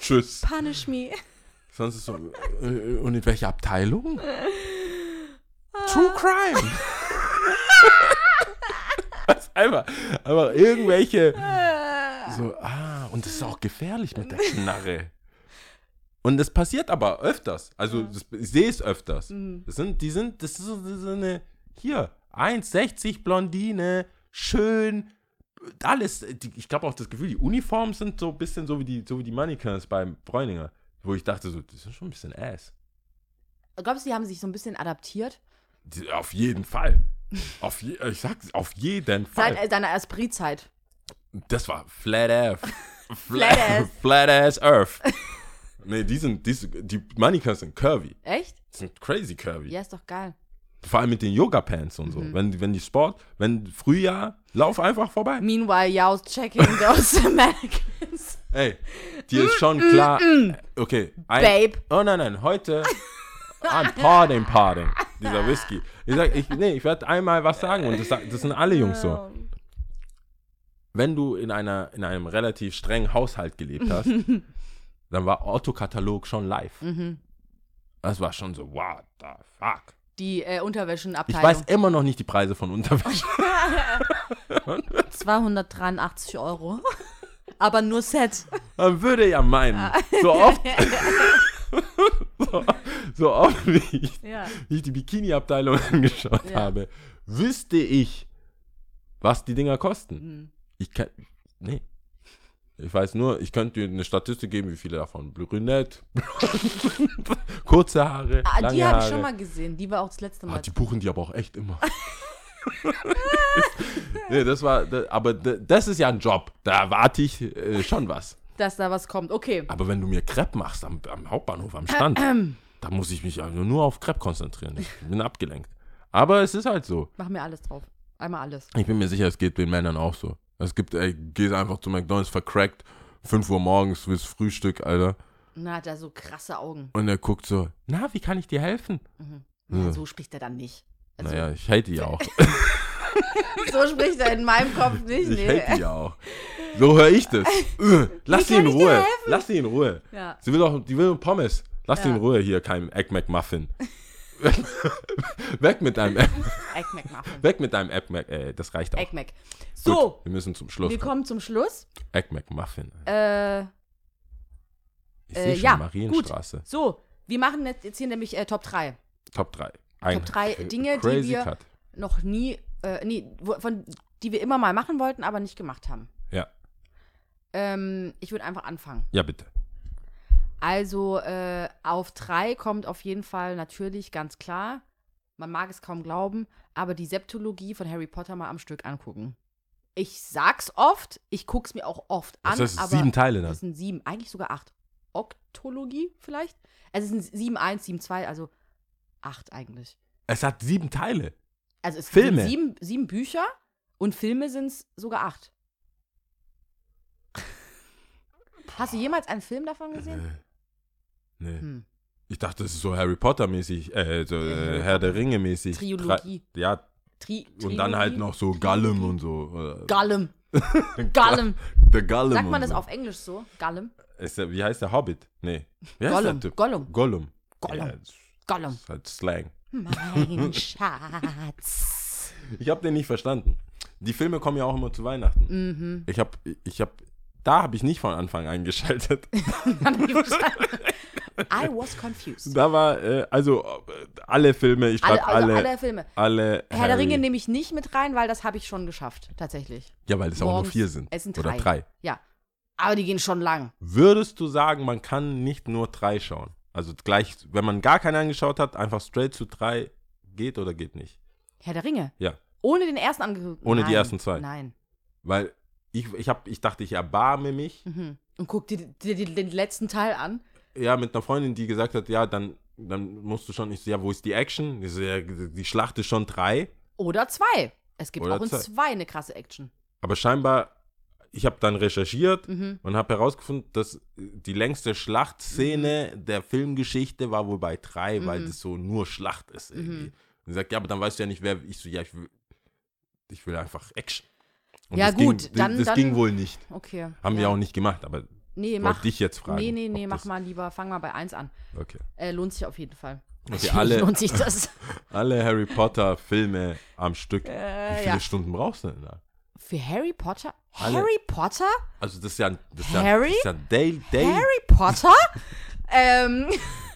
Tschüss. Punish me. Sonst ist so, äh, und in welcher Abteilung? True Crime. Was einfach, aber irgendwelche, so, ah, und das ist auch gefährlich mit der Knarre. Und das passiert aber öfters. Also, das, ich sehe es öfters. Das sind, die sind, das ist so, so eine, hier, 1,60 Blondine, schön, alles. Die, ich glaube auch das Gefühl, die Uniformen sind so ein bisschen so wie die, so wie die Mannequins beim Bräuninger. Wo ich dachte, so, das ist schon ein bisschen ass. Glaubst du, die haben sich so ein bisschen adaptiert? Die, auf jeden Fall. Auf je, ich sag's, auf jeden Fall. Seit deiner Esprit-Zeit. Das war Flat Earth. Flat Ass. Flat Ass Earth. nee, die sind, die, sind- die Mannequins sind curvy. Echt? Die sind crazy curvy. Ja, ist doch geil. Vor allem mit den Yoga-Pants und so. Mhm. Wenn, die- wenn die Sport, wenn Frühjahr, lauf einfach vorbei. Meanwhile, Yao's checking those mannequins. Ey, dir ist schon klar. Okay. Ein, Babe. Oh nein, nein, heute. I'm partying, partying. Dieser Whisky. Ich sag, ich, nee, ich werde einmal was sagen und das, das sind alle Jungs so. Wenn du in, einer, in einem relativ strengen Haushalt gelebt hast, dann war Autokatalog schon live. Mhm. Das war schon so, what the fuck. Die äh, Ich Unterwäschenabteilung. weiß immer noch nicht die Preise von Unterwäsche. 283 Euro. Aber nur Set. Man würde ja meinen, so oft, so, so oft wie ich, Ja. wie ich die Bikini-Abteilung angeschaut Ja. habe, wüsste ich, was die Dinger kosten. Mhm. Ich kann, nee. Ich weiß nur, ich könnte dir eine Statistik geben, wie viele davon. Brünett, kurze Haare, Ah, lange die habe ich schon mal gesehen. Die war auch das letzte Mal. Ah, die buchen die aber auch echt immer. nee, das war, das, aber das ist ja ein Job. Da erwarte ich äh, schon was. dass da was kommt. Okay. Aber wenn du mir Crepe machst am, am Hauptbahnhof, am Stand, da muss ich mich also nur auf Crepe konzentrieren. Ich bin abgelenkt. Aber es ist halt so. Mach mir alles drauf. Einmal alles. Ich bin mir sicher, es geht den Männern auch so. Es gibt, ey, gehst einfach zu McDonalds vercrackt, 5 Uhr morgens fürs Frühstück, Alter. Na, hat er so krasse Augen. Und er guckt so, na, wie kann ich dir helfen? Ja, Ja. so spricht er dann nicht. Also, naja, ich hate die ja auch. So spricht er in meinem Kopf nicht. Ich Nee. hate die ja auch. So höre ich das. Äh, Lass sie in Ruhe. Lass sie in Ruhe. Ja. Sie will doch, die will Pommes. Lass sie Ja. in Ruhe hier, kein Egg McMuffin. Weg mit deinem Egg, Egg McMuffin. weg mit deinem Egg Mac, äh, das reicht auch. Egg Mac. Gut, So, wir müssen zum Schluss wir kommen. kommen zum Schluss. Egg McMuffin. Äh, Ich äh, sehe schon ja, Marienstraße. so, wir machen jetzt, jetzt hier nämlich äh, Top 3. Top 3. Ein Top drei cra- Dinge, die wir- Cut. Noch nie, äh, nee, von die wir immer mal machen wollten, aber nicht gemacht haben. Ja. Ähm, ich würde einfach anfangen. Ja, bitte. Also äh, auf drei kommt auf jeden Fall natürlich ganz klar, man mag es kaum glauben, aber die Septologie von Harry Potter mal am Stück angucken. Ich sag's oft, ich guck's mir auch oft an, Das heißt, aber sieben Teile dann. es sind sieben, eigentlich sogar acht. Oktologie vielleicht? Also es sind sieben eins, sieben zwei, also acht eigentlich. Es hat sieben Teile. Also es Filme? sind sieben, sieben Bücher und Filme sind es sogar acht. Hast du jemals einen Film davon gesehen? Nee. nee. Hm. Ich dachte, das ist so Harry Potter mäßig, äh, so äh, Herr der Ringe mäßig. Trilogie. Drei- Ja, Tri und dann halt noch so Gollum und so. äh, Gollum. Gollum. Der Gollum. Sagt man das so. auf Englisch so? Gollum? Ist der, wie heißt der Hobbit? Nee. Wie heißt Gollum. der Typ? Gollum. Gollum. Gollum. Ja, Gollum. ist halt Slang. Mein Schatz. Ich habe den nicht verstanden. Die Filme kommen ja auch immer zu Weihnachten. Mhm. Ich habe, ich habe, da habe ich nicht von Anfang eingeschaltet. I was confused. Da war, äh, also äh, alle Filme, ich Alle, also alle, alle, Filme. alle Herr der Harry. Ringe nehme ich nicht mit rein, weil das habe ich schon geschafft, tatsächlich. Ja, weil es auch nur Morgens- vier sind. es sind Oder drei. drei. Ja. Aber die gehen schon lang. Würdest du sagen, man kann nicht nur drei schauen? Also gleich, wenn man gar keinen angeschaut hat, einfach straight zu drei geht oder geht nicht? Herr der Ringe. Ja. Ohne den ersten angeguckt. Ohne die Nein. ersten zwei. Nein. Weil ich, ich, hab, ich dachte, ich erbarme mich. Mhm. Und guck dir die, die, den letzten Teil an. Ja, mit einer Freundin, die gesagt hat, ja, dann, dann musst du schon, ich so, ja, wo ist die Action? Ich so, ja, die Schlacht ist schon drei. Oder zwei. Es gibt Oder auch in zwei. zwei eine krasse Action. Aber scheinbar, ich habe dann recherchiert Mhm. und habe herausgefunden, dass die längste Schlachtszene der Filmgeschichte war wohl bei drei, weil Mhm. das so nur Schlacht ist irgendwie. Und sie sagt, ja, aber dann weißt du ja nicht, wer. Ich so, ja, ich will, ich will einfach Action. Und Ja, das gut, ging, dann- Das dann- ging wohl nicht. Okay. Haben ja. wir auch nicht gemacht, aber Nee, mach. dich jetzt fragen. Nee, nee, nee, mach das- mal lieber. Fang mal bei 1 an. Okay. Äh, lohnt sich auf jeden Fall. Okay, alle, lohnt sich das. alle Harry Potter Filme am Stück. Äh, Wie viele ja. Stunden brauchst du denn da? Für Harry Potter? Alle- Harry Potter? Also das ist ja, das ist ja, Harry? das ist ja Day, Day. Harry Potter? ähm,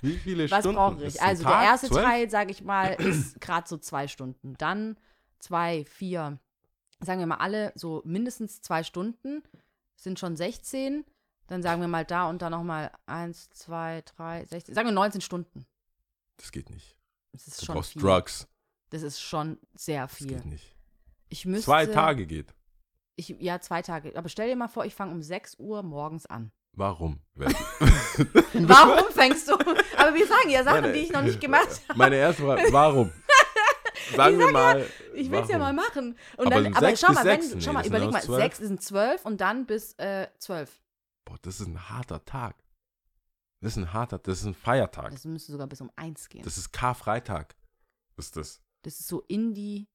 Wie viele was Stunden? brauche Das ich? ein Also Tag, der erste zwölf? Teil, sage ich mal, ist gerade so zwei Stunden. Dann zwei, vier, sagen wir mal alle so mindestens zwei Stunden, sind schon 16. Dann sagen wir mal da und da nochmal eins, zwei, drei, 16, sagen wir 19 Stunden. Das geht nicht. Das ist Du schon brauchst viel. Drugs. Das ist schon sehr Das viel. geht nicht. Ich müsste, Zwei Tage geht. Ich, ja, zwei Tage. Aber stell dir mal vor, ich fange um 6 Uhr morgens an. Warum? Warum fängst du? Aber wir sagen ja Sachen, Meine- die ich noch nicht gemacht habe. Meine erste Frage, warum? Sagen wir mal. Ich will es ja mal machen. Und Aber dann, aber schau mal, wenn? Nee, schau mal, das überleg mal, zwölf. sechs sind zwölf und dann bis äh, zwölf. Boah, das ist ein harter Tag. Das ist ein harter, das ist ein Feiertag. Das müsste sogar bis um eins gehen. Das, Das ist Karfreitag. Ist das. ist so in die,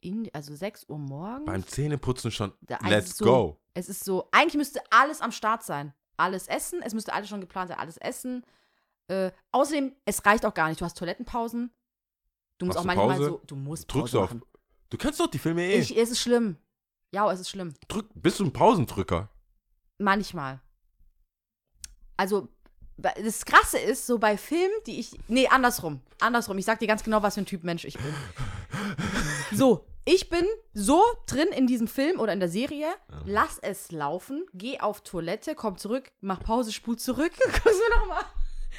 in die, also 6 Uhr morgens. Beim Zähneputzen schon. Da- also Let's so, go. Es ist so, eigentlich müsste alles am Start sein. Alles essen, es müsste alles schon geplant sein, alles essen. Äh, außerdem, es reicht auch gar nicht. Du hast Toilettenpausen. Du musst Machst auch du manchmal Pause? so, du musst Drückst Pause du auf. machen. Du kennst doch die Filme eh. Ich, es ist schlimm. Ja, es ist schlimm. Drück, bist du ein Pausendrücker? Manchmal. Also, das Krasse ist, so bei Filmen, die ich. Nee, andersrum. Andersrum. Ich sag dir ganz genau, was für ein Typ Mensch ich bin. So, ich bin so drin in diesem Film oder in der Serie, lass es laufen, geh auf Toilette, komm zurück, mach Pause, spul zurück, guck's mir nochmal.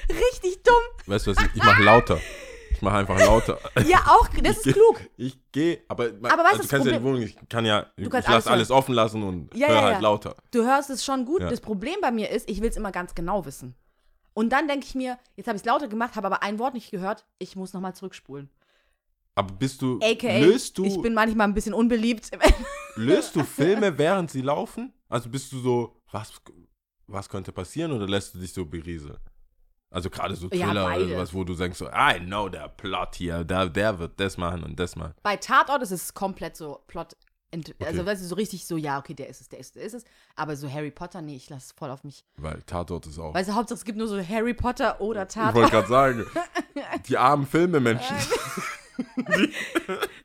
Richtig dumm. Weißt du was? Ich, ich mache lauter. Ich mache einfach lauter. Ja, auch, das ist Ich klug. Ich gehe, aber, Aber weißt also, du, du kannst ja die Problem- Wohnung, ich kann ja, ich kannst lasse alles offen lassen und Ja, höre ja, halt ja. lauter. Du hörst es schon gut. Das Problem bei mir ist, ich will es immer ganz genau wissen. Und dann denke ich mir, jetzt habe ich es lauter gemacht, habe aber ein Wort nicht gehört, ich muss nochmal zurückspulen. Aber bist du, AKA, löst du, ich bin manchmal ein bisschen unbeliebt. löst du Filme, während sie laufen? Also bist du so, was, was könnte passieren oder lässt du dich so berieseln? Also gerade so Ja, Thriller oder beide. sowas, wo du denkst so, I know der Plot hier, der, der wird das machen und das machen. Bei Tatort ist es komplett so Plot. ent- Also, weißt du, so richtig so, ja, okay, der ist es, der ist es, der ist es. Aber so Harry Potter, nee, ich lasse es voll auf mich. Weil Tatort ist auch. Weißt du, Hauptsache es gibt nur so Harry Potter oder ich wollte Tatort. gerade sagen, die armen Filmemenschen,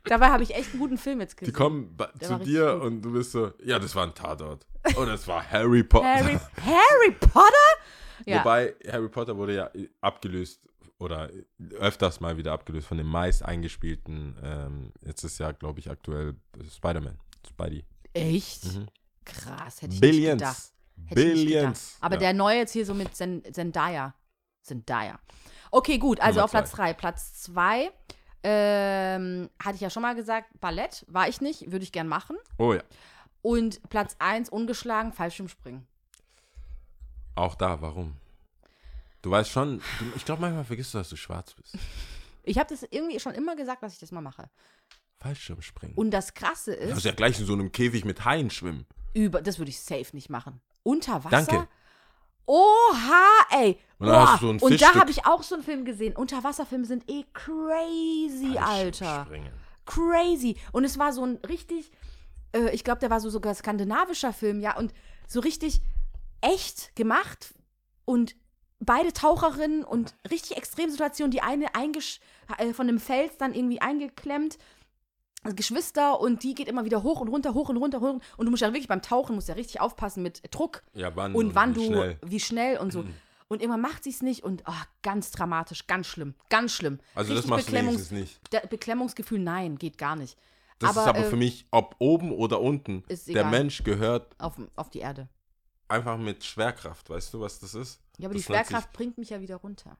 Dabei habe ich echt einen guten Film jetzt die gesehen. kommen ba- Der zu dir gut. und du bist so, ja, das war ein Tatort. Oder es war Harry Potter. Harry, Harry Potter? Ja. Wobei Harry Potter wurde ja abgelöst oder öfters mal wieder abgelöst von dem meist eingespielten, ähm, jetzt ist ja, glaube ich, aktuell Spider-Man. Spidey. Echt? Mhm. Krass, hätte ich nicht gedacht. Billions. Hätte ich nicht gedacht. Billions. Aber Ja. der neue jetzt hier so mit Zen Zendaya. Zendaya. Okay, gut, also Nummer auf Platz zwei. 3. Platz 2 ähm, hatte ich ja schon mal gesagt, Ballett war ich nicht, würde ich gern machen. Oh ja. Und Platz 1 ungeschlagen, Fallschirmspringen. Auch da, warum? Du weißt schon, du, ich glaube, manchmal vergisst du, dass du schwarz bist. Ich habe das irgendwie schon immer gesagt, dass ich das mal mache. Fallschirmspringen. Und das Krasse Du ist, kannst ja gleich in so einem Käfig mit Haien schwimmen. über, das würde ich safe nicht machen. Unter Wasser? Danke. Oha, ey. Und Boah. hast du so ein Und da habe ich auch so einen Film gesehen. Unterwasserfilme sind eh crazy, Alter. Fallschirmspringen. Crazy. Und es war so ein richtig, äh, ich glaube, der war so sogar skandinavischer Film, ja. Und so richtig echt gemacht. Und beide Taucherinnen und richtig Extremsituationen. Die eine äh, von dem Fels dann irgendwie eingeklemmt. Also Geschwister und die geht immer wieder hoch und runter, hoch und runter, hoch. Und du musst ja wirklich beim Tauchen musst ja richtig aufpassen mit Druck Ja, wann und wann wie du, schnell. wie schnell und so. Und immer macht sie es nicht und ah, ganz dramatisch, ganz schlimm, ganz schlimm. Also das Richtig machst du nicht. Beklemmungsgefühl, nein, geht gar nicht. Das ist aber äh, für mich, ob oben oder unten, der. Mensch gehört auf, auf die Erde. Einfach mit Schwerkraft. Weißt du, was das ist? Ja, aber die Das nennt Schwerkraft bringt mich ja wieder runter.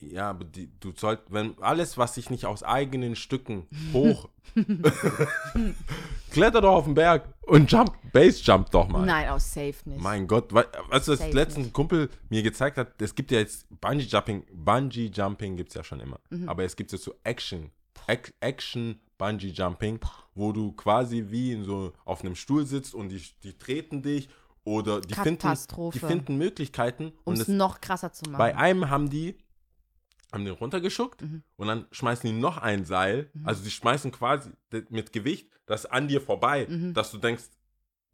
Ja, aber die, du sollst, wenn alles, was sich nicht aus eigenen Stücken hoch. Kletter doch auf den Berg und jump, Base jump doch mal. Nein, aus safe nicht. Mein Gott, wei- weißt du, ein nicht. Kumpel mir gezeigt hat, es gibt ja jetzt Bungee Jumping, Bungee Jumping gibt es ja schon immer, Mhm. aber es gibt jetzt so Action, Ac Action Bungee Jumping, wo du quasi wie in so auf einem Stuhl sitzt und die, die treten dich oder die finden, die finden Möglichkeiten um es noch krasser zu machen. bei einem haben die haben den runtergeschuckt Mhm. und dann schmeißen die noch ein Seil, also die schmeißen quasi mit Gewicht das an dir vorbei, Mhm. dass du denkst,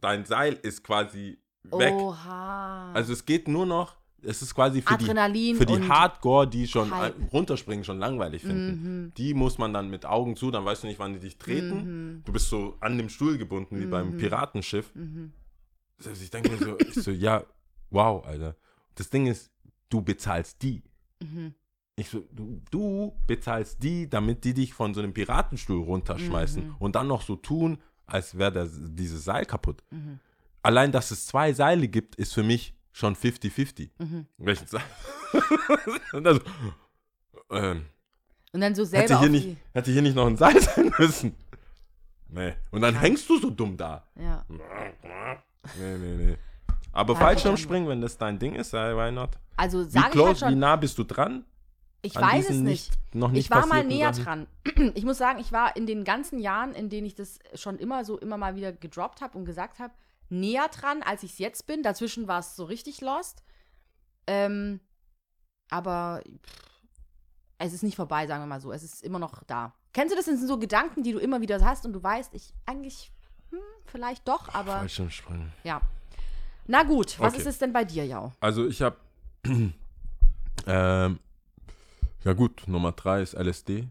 dein Seil ist quasi weg. Oha. Also es geht nur noch, es ist quasi für Adrenalin die, für die Hardcore, die schon Hype. äh, runterspringen, schon langweilig finden. Mhm. Die muss man dann mit Augen zu, dann weißt du nicht, wann die dich treten. Du bist so an dem Stuhl gebunden, wie beim Mhm. Piratenschiff. Also ich denke mir so, ich so, ja, wow, Alter. Das Ding ist, du bezahlst die. Mhm. Ich so, du, du bezahlst die, damit die dich von so einem Piratenstuhl runterschmeißen Mhm. und dann noch so tun, als wäre dieses Seil kaputt. Mhm. Allein, dass es zwei Seile gibt, ist für mich schon 50-50. Mhm. Welchen Seil? und dann so, ähm, Und dann so selber hätte, hier nicht, hätte hier nicht noch ein Seil sein müssen. Nee. Und dann hängst du so dumm da. ja. Nee, nee, nee. Aber Ja, Fallschirmspringen, wenn das dein Ding ist, why not? Also Wie sage ich close, halt wie schon, nah bist du dran? ich weiß es nicht. noch nicht Ich war mal näher Sachen? dran. Ich muss sagen, ich war in den ganzen Jahren, in denen ich das schon immer so immer mal wieder gedroppt habe und gesagt habe, näher dran, als ich es jetzt bin. Dazwischen war es so richtig lost. Ähm, aber pff, es ist nicht vorbei, sagen wir mal so. Es ist immer noch da. Kennst du das? Das sind so Gedanken, die du immer wieder hast und du weißt, ich eigentlich, vielleicht doch, aber Fallschirmspringen. ja. Na gut, was Okay. ist es denn bei dir, Jau? Also ich habe, ähm, ja gut, Nummer drei ist LSD.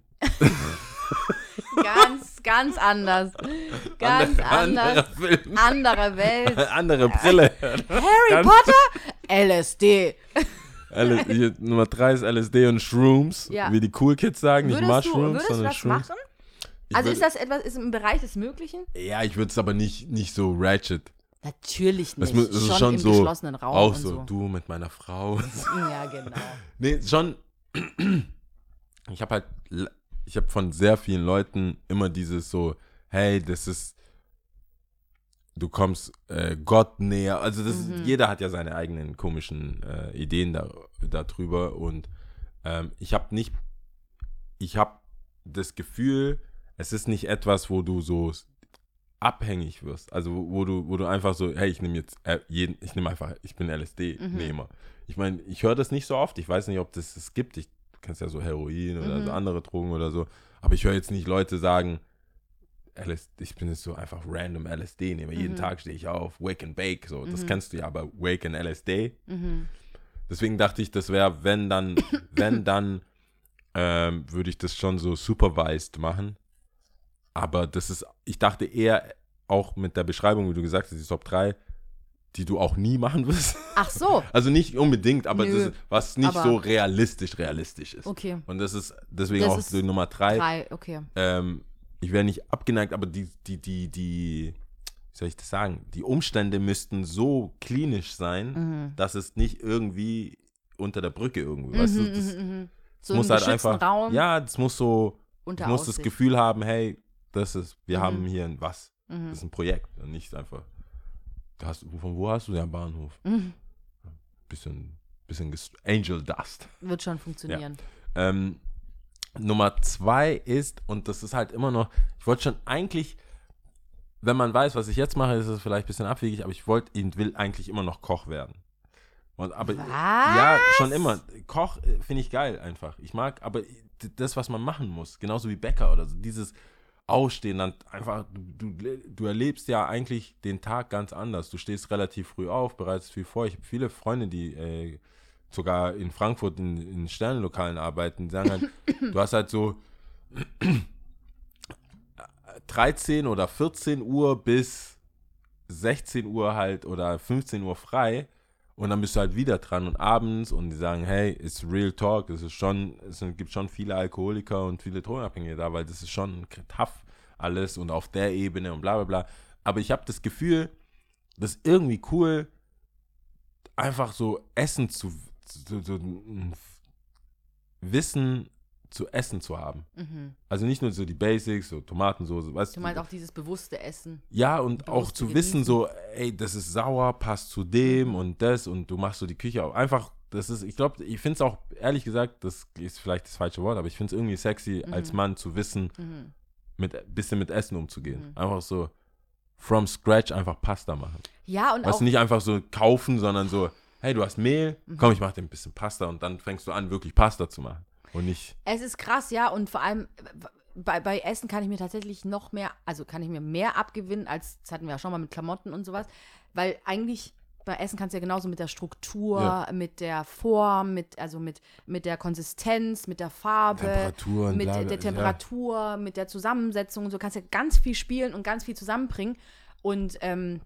Ganz, ganz anders. Ganz Andere- anders. Anderer. Andere Welt. Andere Brille. Harry Ganz- Potter? LSD. L Nummer drei ist LSD und Shrooms, Ja. wie die Cool Kids sagen, nicht Würdest du, Mushrooms, du sondern Shrooms. machen? Also ist das etwas, ist im Bereich des Möglichen? Ja, ich würde es aber nicht, nicht so ratchet. Natürlich Das, nicht. das ist schon, schon im so, geschlossenen Raum auch und so, so. du mit meiner Frau. Ja, genau. nee, schon, ich habe halt, ich habe von sehr vielen Leuten immer dieses so, hey, das ist, du kommst äh, Gott näher. Also das Mhm. ist, jeder hat ja seine eigenen komischen äh, Ideen da, darüber und ähm, ich habe nicht, ich habe das Gefühl, es ist nicht etwas, wo du so abhängig wirst. Also wo, du, wo du einfach so, hey, ich nehme jetzt äh, jeden, ich nehme einfach, ich bin LSD-Nehmer. Ich meine, ich höre das nicht so oft. Ich weiß nicht, ob das es gibt. Ich du kennst ja so Heroin oder so andere Drogen oder so. Aber ich höre jetzt nicht Leute sagen, LSD, ich bin jetzt so einfach random LSD-Nehmer. Jeden Tag stehe ich auf, Wake and Bake. So, das kennst du ja, aber Wake and LSD. Mhm. Deswegen dachte ich, das wäre, wenn dann, wenn dann, ähm, würde ich das schon so supervised machen. Aber das ist, ich dachte eher auch mit der Beschreibung, wie du gesagt hast, die Top 3, die du auch nie machen wirst. Ach so, Also nicht unbedingt, aber Nö, das ist, was nicht so realistisch realistisch ist. okay. Und das ist deswegen Das auch ist die Nummer 3. Drei, okay. Ähm, ich wäre nicht abgeneigt, aber die, die, die, die, wie soll ich das sagen, die Umstände müssten so klinisch sein, Mhm. dass es nicht irgendwie unter der Brücke irgendwo, weißt du, das, So muss halt einfach, Raum ja, das muss so, unter muss das. Gefühl haben, hey, das ist, wir Mhm. haben hier ein was, Mhm. das ist ein Projekt und nicht einfach, hast, von wo hast du den Bahnhof? Mhm. Bisschen, bisschen Angel Dust. Wird schon funktionieren. Ähm, Nummer zwei ist, und das ist halt immer noch, ich wollte schon eigentlich, wenn man weiß, was ich jetzt mache, ist es vielleicht ein bisschen abwegig, aber ich wollte, ich will eigentlich immer noch Koch werden. Und, aber Was? ja, schon immer. Koch äh, finde ich geil einfach. Ich mag, aber das, was man machen muss, genauso wie Bäcker oder so, dieses Aufstehen, dann einfach, du, du, du erlebst ja eigentlich den Tag ganz anders. Du stehst relativ früh auf, bereitest viel vor. Ich habe viele Freunde, die äh, sogar in Frankfurt in, in Sternenlokalen arbeiten, die sagen halt, du hast halt so 13 oder 14 Uhr bis 16 Uhr halt oder 15 Uhr frei und dann bist du halt wieder dran und abends und die sagen, hey, it's real talk, das ist schon, es gibt schon viele Alkoholiker und viele Drogenabhängige da, weil das ist schon tough alles und auf der Ebene und bla bla bla. Aber ich habe das Gefühl, das ist irgendwie cool, einfach so Essen zu, so, so ein Wissen zu essen zu haben. Mhm. Also nicht nur so die Basics, so Tomatensoße, weißt Du meinst auch dieses bewusste Essen. ja, und bewusst auch zu wissen, so, ey, das ist sauer, passt zu dem Mhm. und das und du machst so die Küche auch. Einfach, das ist, ich glaube, ich finde es auch, ehrlich gesagt, das ist vielleicht das falsche Wort, aber ich finde es irgendwie sexy, als Mann zu wissen, Mhm. mit bisschen mit Essen umzugehen. Mhm. Einfach so from scratch einfach Pasta machen. Ja, und Weißt auch du, nicht einfach so kaufen, sondern so, hey, du hast Mehl, Mhm. komm, ich mach dir ein bisschen Pasta und dann fängst du an, wirklich Pasta zu machen. Und nicht, Es ist krass, ja, und vor allem bei, bei Essen kann ich mir tatsächlich noch mehr, also kann ich mir mehr abgewinnen, als das hatten wir ja schon mal mit Klamotten und sowas, weil eigentlich bei Essen kannst du ja genauso mit der Struktur, Ja. mit der Form, mit, also mit, mit der Konsistenz, mit der Farbe, mit bla, der ja. Temperatur, mit der Zusammensetzung und so kannst du ja ganz viel spielen und ganz viel zusammenbringen und ähm,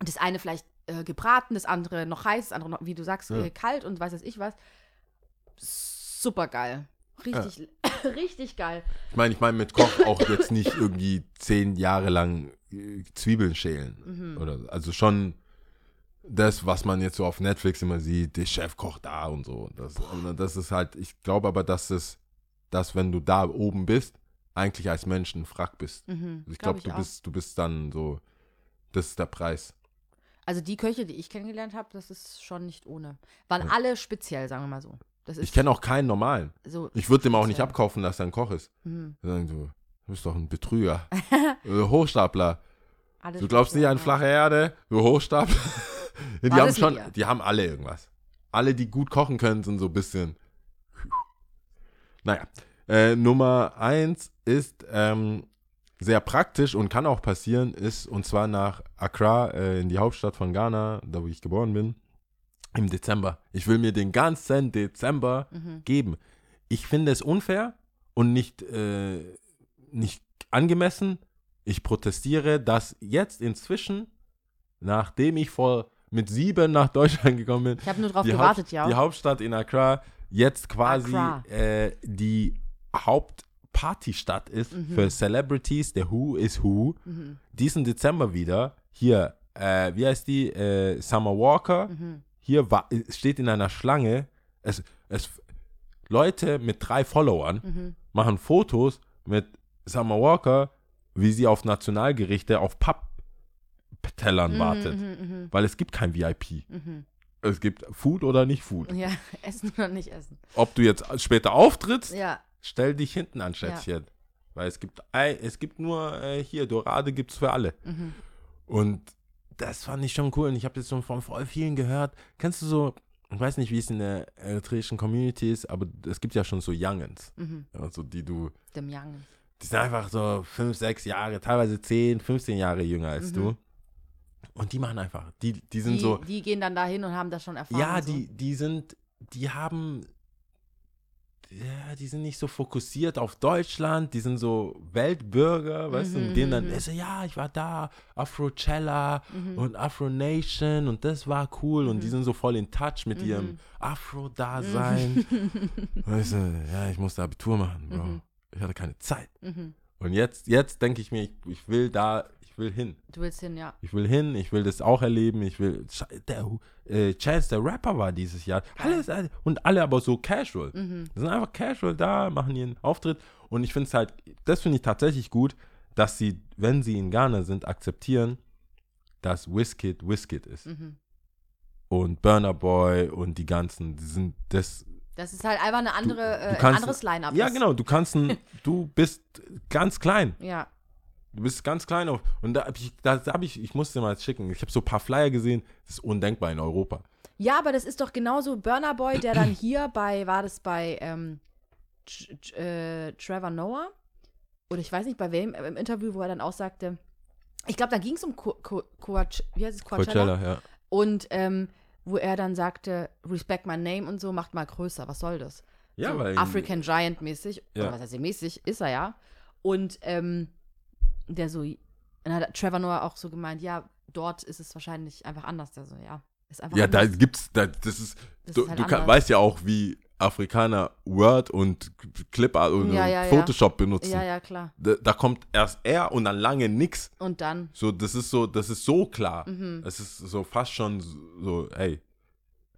das eine vielleicht äh, gebraten, das andere noch heiß, das andere noch, wie du sagst, Ja. äh, kalt und weiß was ich was. Super geil. Richtig, richtig geil. Ich meine, ich meine mit Koch auch jetzt nicht irgendwie zehn Jahre lang äh, Zwiebeln schälen. Mhm. Oder, also schon das, was man jetzt so auf Netflix immer sieht, der Chef kocht da und so. Das, und das ist halt, ich glaube aber, dass es, dass wenn du da oben bist, eigentlich als Mensch ein Frack bist. Mhm, Ich glaub glaube, ich du auch. bist, du bist dann so, das ist der Preis. Also die Köche, die ich kennengelernt habe, das ist schon nicht ohne. Waren alle speziell, sagen wir mal so. Ich kenne auch keinen normalen. so. Ich würde dem auch nicht Speziell. abkaufen, dass er ein Koch ist. Mhm. Sagen so, du bist doch ein Betrüger. äh, Hochstapler. alle Du glaubst nicht an ja. flache Erde, du Hochstapler. die haben schon, ihr? die haben alle irgendwas. Alle, die gut kochen können, sind so ein bisschen. Naja. Äh, Nummer eins ist ähm, sehr praktisch und kann auch passieren, ist und zwar nach Accra, äh, in die Hauptstadt von Ghana, da wo ich geboren bin, im Dezember. Ich will mir den ganzen Dezember Mhm. geben. Ich finde es unfair und nicht, äh, nicht angemessen. Ich protestiere, dass jetzt inzwischen, nachdem ich vor mit sieben nach Deutschland gekommen bin, Ich habe nur drauf die, gewartet, Haupt, ja. die Hauptstadt in Accra jetzt quasi äh, die Hauptpartystadt ist Mhm. für Celebrities, der Who is Who. Mhm. Diesen Dezember wieder hier, äh, wie heißt die? Äh, Summer Walker Mhm. Hier wa- steht in einer Schlange, es, es, Leute mit drei Followern Mhm. machen Fotos mit Summer Walker, wie sie auf Nationalgerichte auf Papptellern wartet. Mhm, mhm, Weil es gibt kein VIP. mhm, Es gibt Food oder nicht Food. mhm. Ja, essen oder nicht essen. Ob du jetzt später auftrittst, Ja, stell dich hinten an, Schätzchen. Weil es gibt, es gibt nur äh, hier, Dorade gibt es für alle. mhm. Und das fand ich schon cool. Und ich habe das schon von voll vielen gehört. Kennst du so, ich weiß nicht, wie es in der eritreischen Community ist, aber es gibt ja schon so Youngins. Mhm. Also die du, Dem Young. die sind einfach so fünf, sechs Jahre, teilweise zehn, 15 Jahre jünger als Mhm. du. Und die machen einfach, die, die sind Die, so, die gehen dann dahin und haben das schon erfahren. ja, so. die, die sind, die haben, ja, die sind nicht so fokussiert auf Deutschland, die sind so Weltbürger, weißt du, Mhm, und denen dann, mhm. ist so, ja, ich war da, Afrocella Mhm. und Afro Nation und das war cool und die sind so voll in touch mit ihrem Mhm. Afro-Dasein. Weißt du, ja, ich musste Abitur machen, Bro. Mhm. Ich hatte keine Zeit. Mhm. Und jetzt, jetzt denke ich mir, ich, ich will da, will hin. Du willst hin, ja. Ich will hin, ich will das auch erleben. Ich will. Der, äh, Chance, der Rapper war dieses Jahr. Alles, äh, und alle aber so casual. Mhm. Die sind einfach casual da, machen ihren Auftritt. Und ich finde es halt, das finde ich tatsächlich gut, dass sie, wenn sie in Ghana sind, akzeptieren, dass Wizkid Wizkid ist. Mhm. Und Burner Boy und die ganzen, die sind das. Das ist halt einfach eine andere, äh, ein kannst- anderes Line-Up. Ja, genau, du kannst, ein, du bist ganz klein. Ja. Du bist ganz klein auf. Und da habe ich, da hab ich, ich musste mal schicken. Ich habe so ein paar Flyer gesehen. Das ist undenkbar in Europa. Ja, aber das ist doch genauso Burner Boy, der dann hier bei, war das bei ähm, äh, Trevor Noah? Oder ich weiß nicht bei wem, äh, im Interview, wo er dann auch sagte, ich glaube, da ging es um Co Co Coach, wie heißt es, Coachella. Coachella, ja. Und ähm, wo er dann sagte, respect my name und so, macht mal größer, was soll das? Ja, so weil. African Giant mäßig, Ja. oder was heißt hier mäßig, ist er ja. Und ähm, der so, dann hat Trevor Noah auch so gemeint, ja, dort ist es wahrscheinlich einfach anders. Der so, ja, ist einfach Ja, da anders. gibt's, da, das ist, Das du, ist halt du kann, weißt ja auch, wie Afrikaner Word und Clipart und Ja, ja, ja. Photoshop benutzen. Ja, ja, klar. Da, da kommt erst er und dann lange nix. Und dann, So, das ist so, das ist so klar. Mhm. Es ist so fast schon so, ey,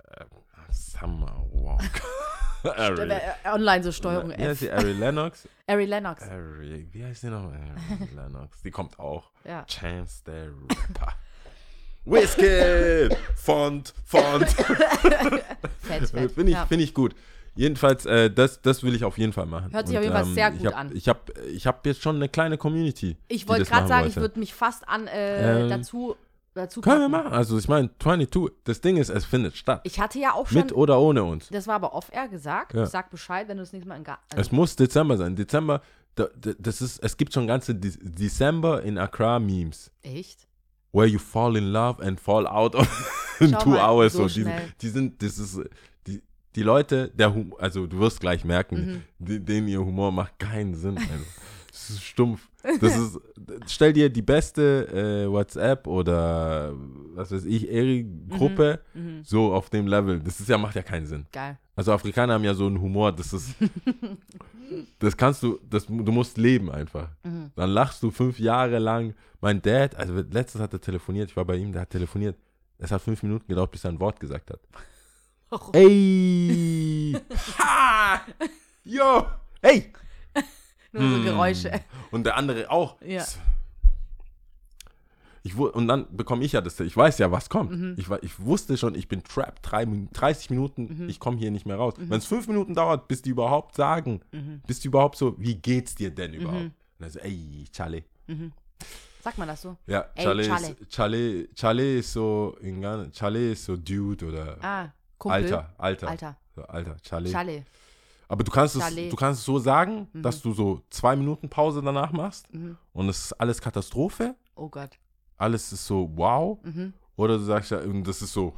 äh, Summer Walk. Äh, äh, online so Steuerung Wie heißt F. sie? Ari Lennox? Ari Lennox. Ari, wie heißt sie noch? Ari Lennox. Die kommt auch. Ja. Chance the Rapper. Wizkid! Font, Font. Fett, fett. Finde ich, ja. find ich gut. Jedenfalls, äh, das, das will ich auf jeden Fall machen. Hört sich auf jeden Fall sehr gut ich hab, an. Ich habe ich hab jetzt schon eine kleine Community. Ich die wollte das gerade machen sagen, ich wollte. würde mich fast an äh, Ähm, dazu, dazu Können wir machen. Also ich meine, 22, das Ding ist, es findet statt. Ich hatte ja auch schon, Mit oder ohne uns. das war aber off-air gesagt, Ja. ich sag Bescheid, wenn du das nächste Mal in Garten. Es muss Dezember sein. Dezember, da, da, das ist, es gibt schon ganze De Dezember in Accra Memes. echt? Where you fall in love and fall out in Schau two mal, hours. so die, die sind, das ist, die, die Leute, der Hum also du wirst gleich merken, Mhm. die, denen ihr Humor macht keinen Sinn. Also, das ist stumpf. Das ist, stell dir die beste äh, WhatsApp oder was weiß ich, Eri-Gruppe Mhm. so auf dem Level. Das ist ja, macht ja keinen Sinn. Geil. Also Afrikaner haben ja so einen Humor, das ist, das kannst du, das, du musst leben einfach. Mhm. Dann lachst du fünf Jahre lang. Mein Dad, also letztens hat er telefoniert, ich war bei ihm, der hat telefoniert. Es hat fünf Minuten gedauert, bis er ein Wort gesagt hat. Ey! Ha! Jo! Hey! Nur so Hm. Geräusche. Und der andere auch. Ja. Ich, und dann bekomme ich ja das, ich weiß ja, was kommt. Mhm. Ich, ich wusste schon, ich bin trapped, drei, Min- 30 Minuten, Mhm. ich komme hier nicht mehr raus. Wenn es fünf Minuten dauert, bis die überhaupt sagen, Mhm. bis die überhaupt so, wie geht's dir denn überhaupt? Und dann so, ey, Charlie. Sagt man das so? Ja, Ey, Charlie, Charlie. Ist, Charlie, Charlie ist so, in Ghana, Charlie ist so Dude oder Ah. Alter, Alter. Alter. So, Alter, Charlie. Charlie. Aber du kannst, es, du kannst es so sagen, Mhm. dass du so zwei Minuten Pause danach machst Mhm. und es ist alles Katastrophe, Oh Gott. alles ist so wow. Mhm. Oder du sagst ja, das ist so,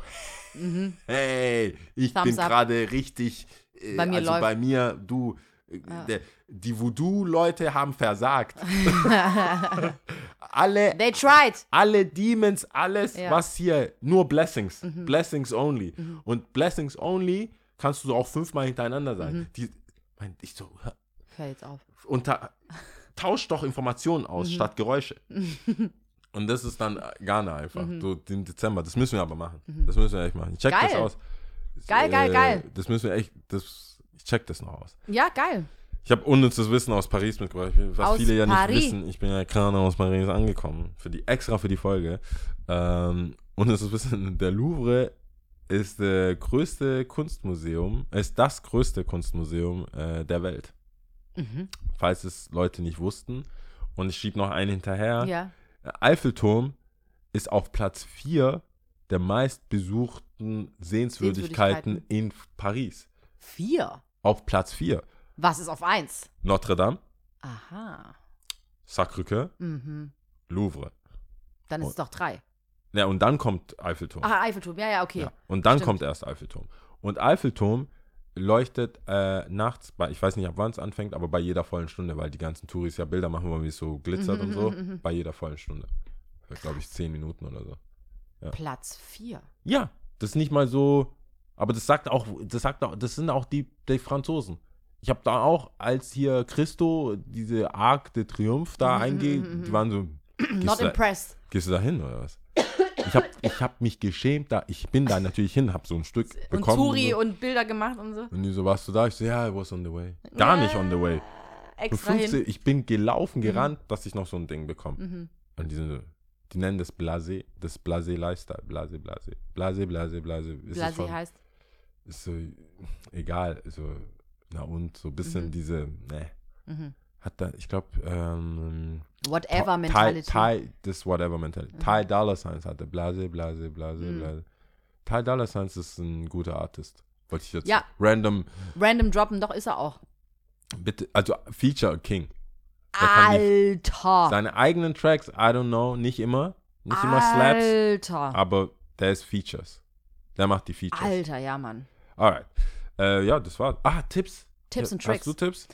Mhm. hey, ich Thumbs bin gerade richtig, äh, Bei mir also läuft. bei mir, du, äh, Ja. der, die Voodoo-Leute haben versagt. alle, They tried. alle Demons, alles, Ja. was hier, nur Blessings, Mhm. Blessings only. Und Blessings only kannst du auch fünfmal hintereinander sein. Mhm. Die, mein, ich so, hör- jetzt auf. unter, tauscht doch Informationen aus Mhm. statt Geräusche. Und das ist dann Ghana einfach, Mhm. so im Dezember. Das müssen wir aber machen. Das müssen wir echt machen. Ich check das Geil. aus. Das, Geil, geil, geil. Das müssen wir echt, das, ich check das noch aus. Ja, geil. Ich habe unnützes Wissen aus Paris mitgebracht, was Aus viele ja Paris. nicht wissen. Ich bin ja gerade aus Paris angekommen, für die, extra für die Folge. Ähm, unnützes Wissen, der Louvre ist der größte Kunstmuseum, ist das größte Kunstmuseum äh, der Welt Mhm. falls es Leute nicht wussten. Und ich schiebe noch einen hinterher. Ja. Eiffelturm ist auf Platz 4 der meistbesuchten Sehenswürdigkeiten Sehenswürdigkeiten. in Paris. Vier. Auf Platz 4 Was ist auf eins? Notre Dame, Aha. Sacré-Cœur, Mhm. Louvre. Dann ist Und- es doch drei. Ja, und dann kommt Eiffelturm. Ah, Eiffelturm. Ja, ja, okay. Ja. Und dann Stimmt. kommt erst Eiffelturm. Und Eiffelturm leuchtet äh, nachts, bei, ich weiß nicht, ab wann es anfängt, aber bei jeder vollen Stunde, weil die ganzen Touris ja Bilder machen, wie es so glitzert Mhm, und so, mhm, mhm. bei jeder vollen Stunde. Glaube ich, zehn Minuten oder so. Ja. Platz vier. Ja, das ist nicht mal so, aber das sagt auch, das sagt auch, das sind auch die, die Franzosen. ich habe da auch, als hier Christo diese Arc de Triumph da eingeht, die waren so, Not da, impressed. gehst du da hin oder was? Ich habe ich hab mich geschämt, da, ich bin da natürlich hin, habe so ein Stück Und bekommen. Turi so. und Bilder gemacht und so. Und die so, warst du da? Ich so, ja, I was on the way. Gar nicht on the way. Und Extra 15, hin. Mhm. ich bin gelaufen, gerannt, dass ich noch so ein Ding bekomme. Und die sind so, die nennen das Blasé, das Blasé Lifestyle. Blasé, Blasé. Blasé, Blasé, Blasé. Ist es Blasi von- heißt. Ist so, egal, so, na und, so ein bisschen diese, ne. Mhm. Hat da, ich glaube, ähm, Whatever Ty, Mentality. Ty, das Whatever Mentality. Ty Dollar Signs hatte, Blase, Blase, Blase, Mhm. Blase. Ty Dollar Signs ist ein guter Artist. Wollte ich jetzt Ja. random, Random droppen, doch ist er auch. bitte, also Feature King. Der kann die- Alter. Seine eigenen Tracks, I don't know, nicht immer, nicht immer Slaps, Alter. aber der ist Features. Der macht die Features. Alter, ja, Mann. Alright. Äh, ja, das war. Ah, Tipps. Tipps und Hast Tricks. du Tipps?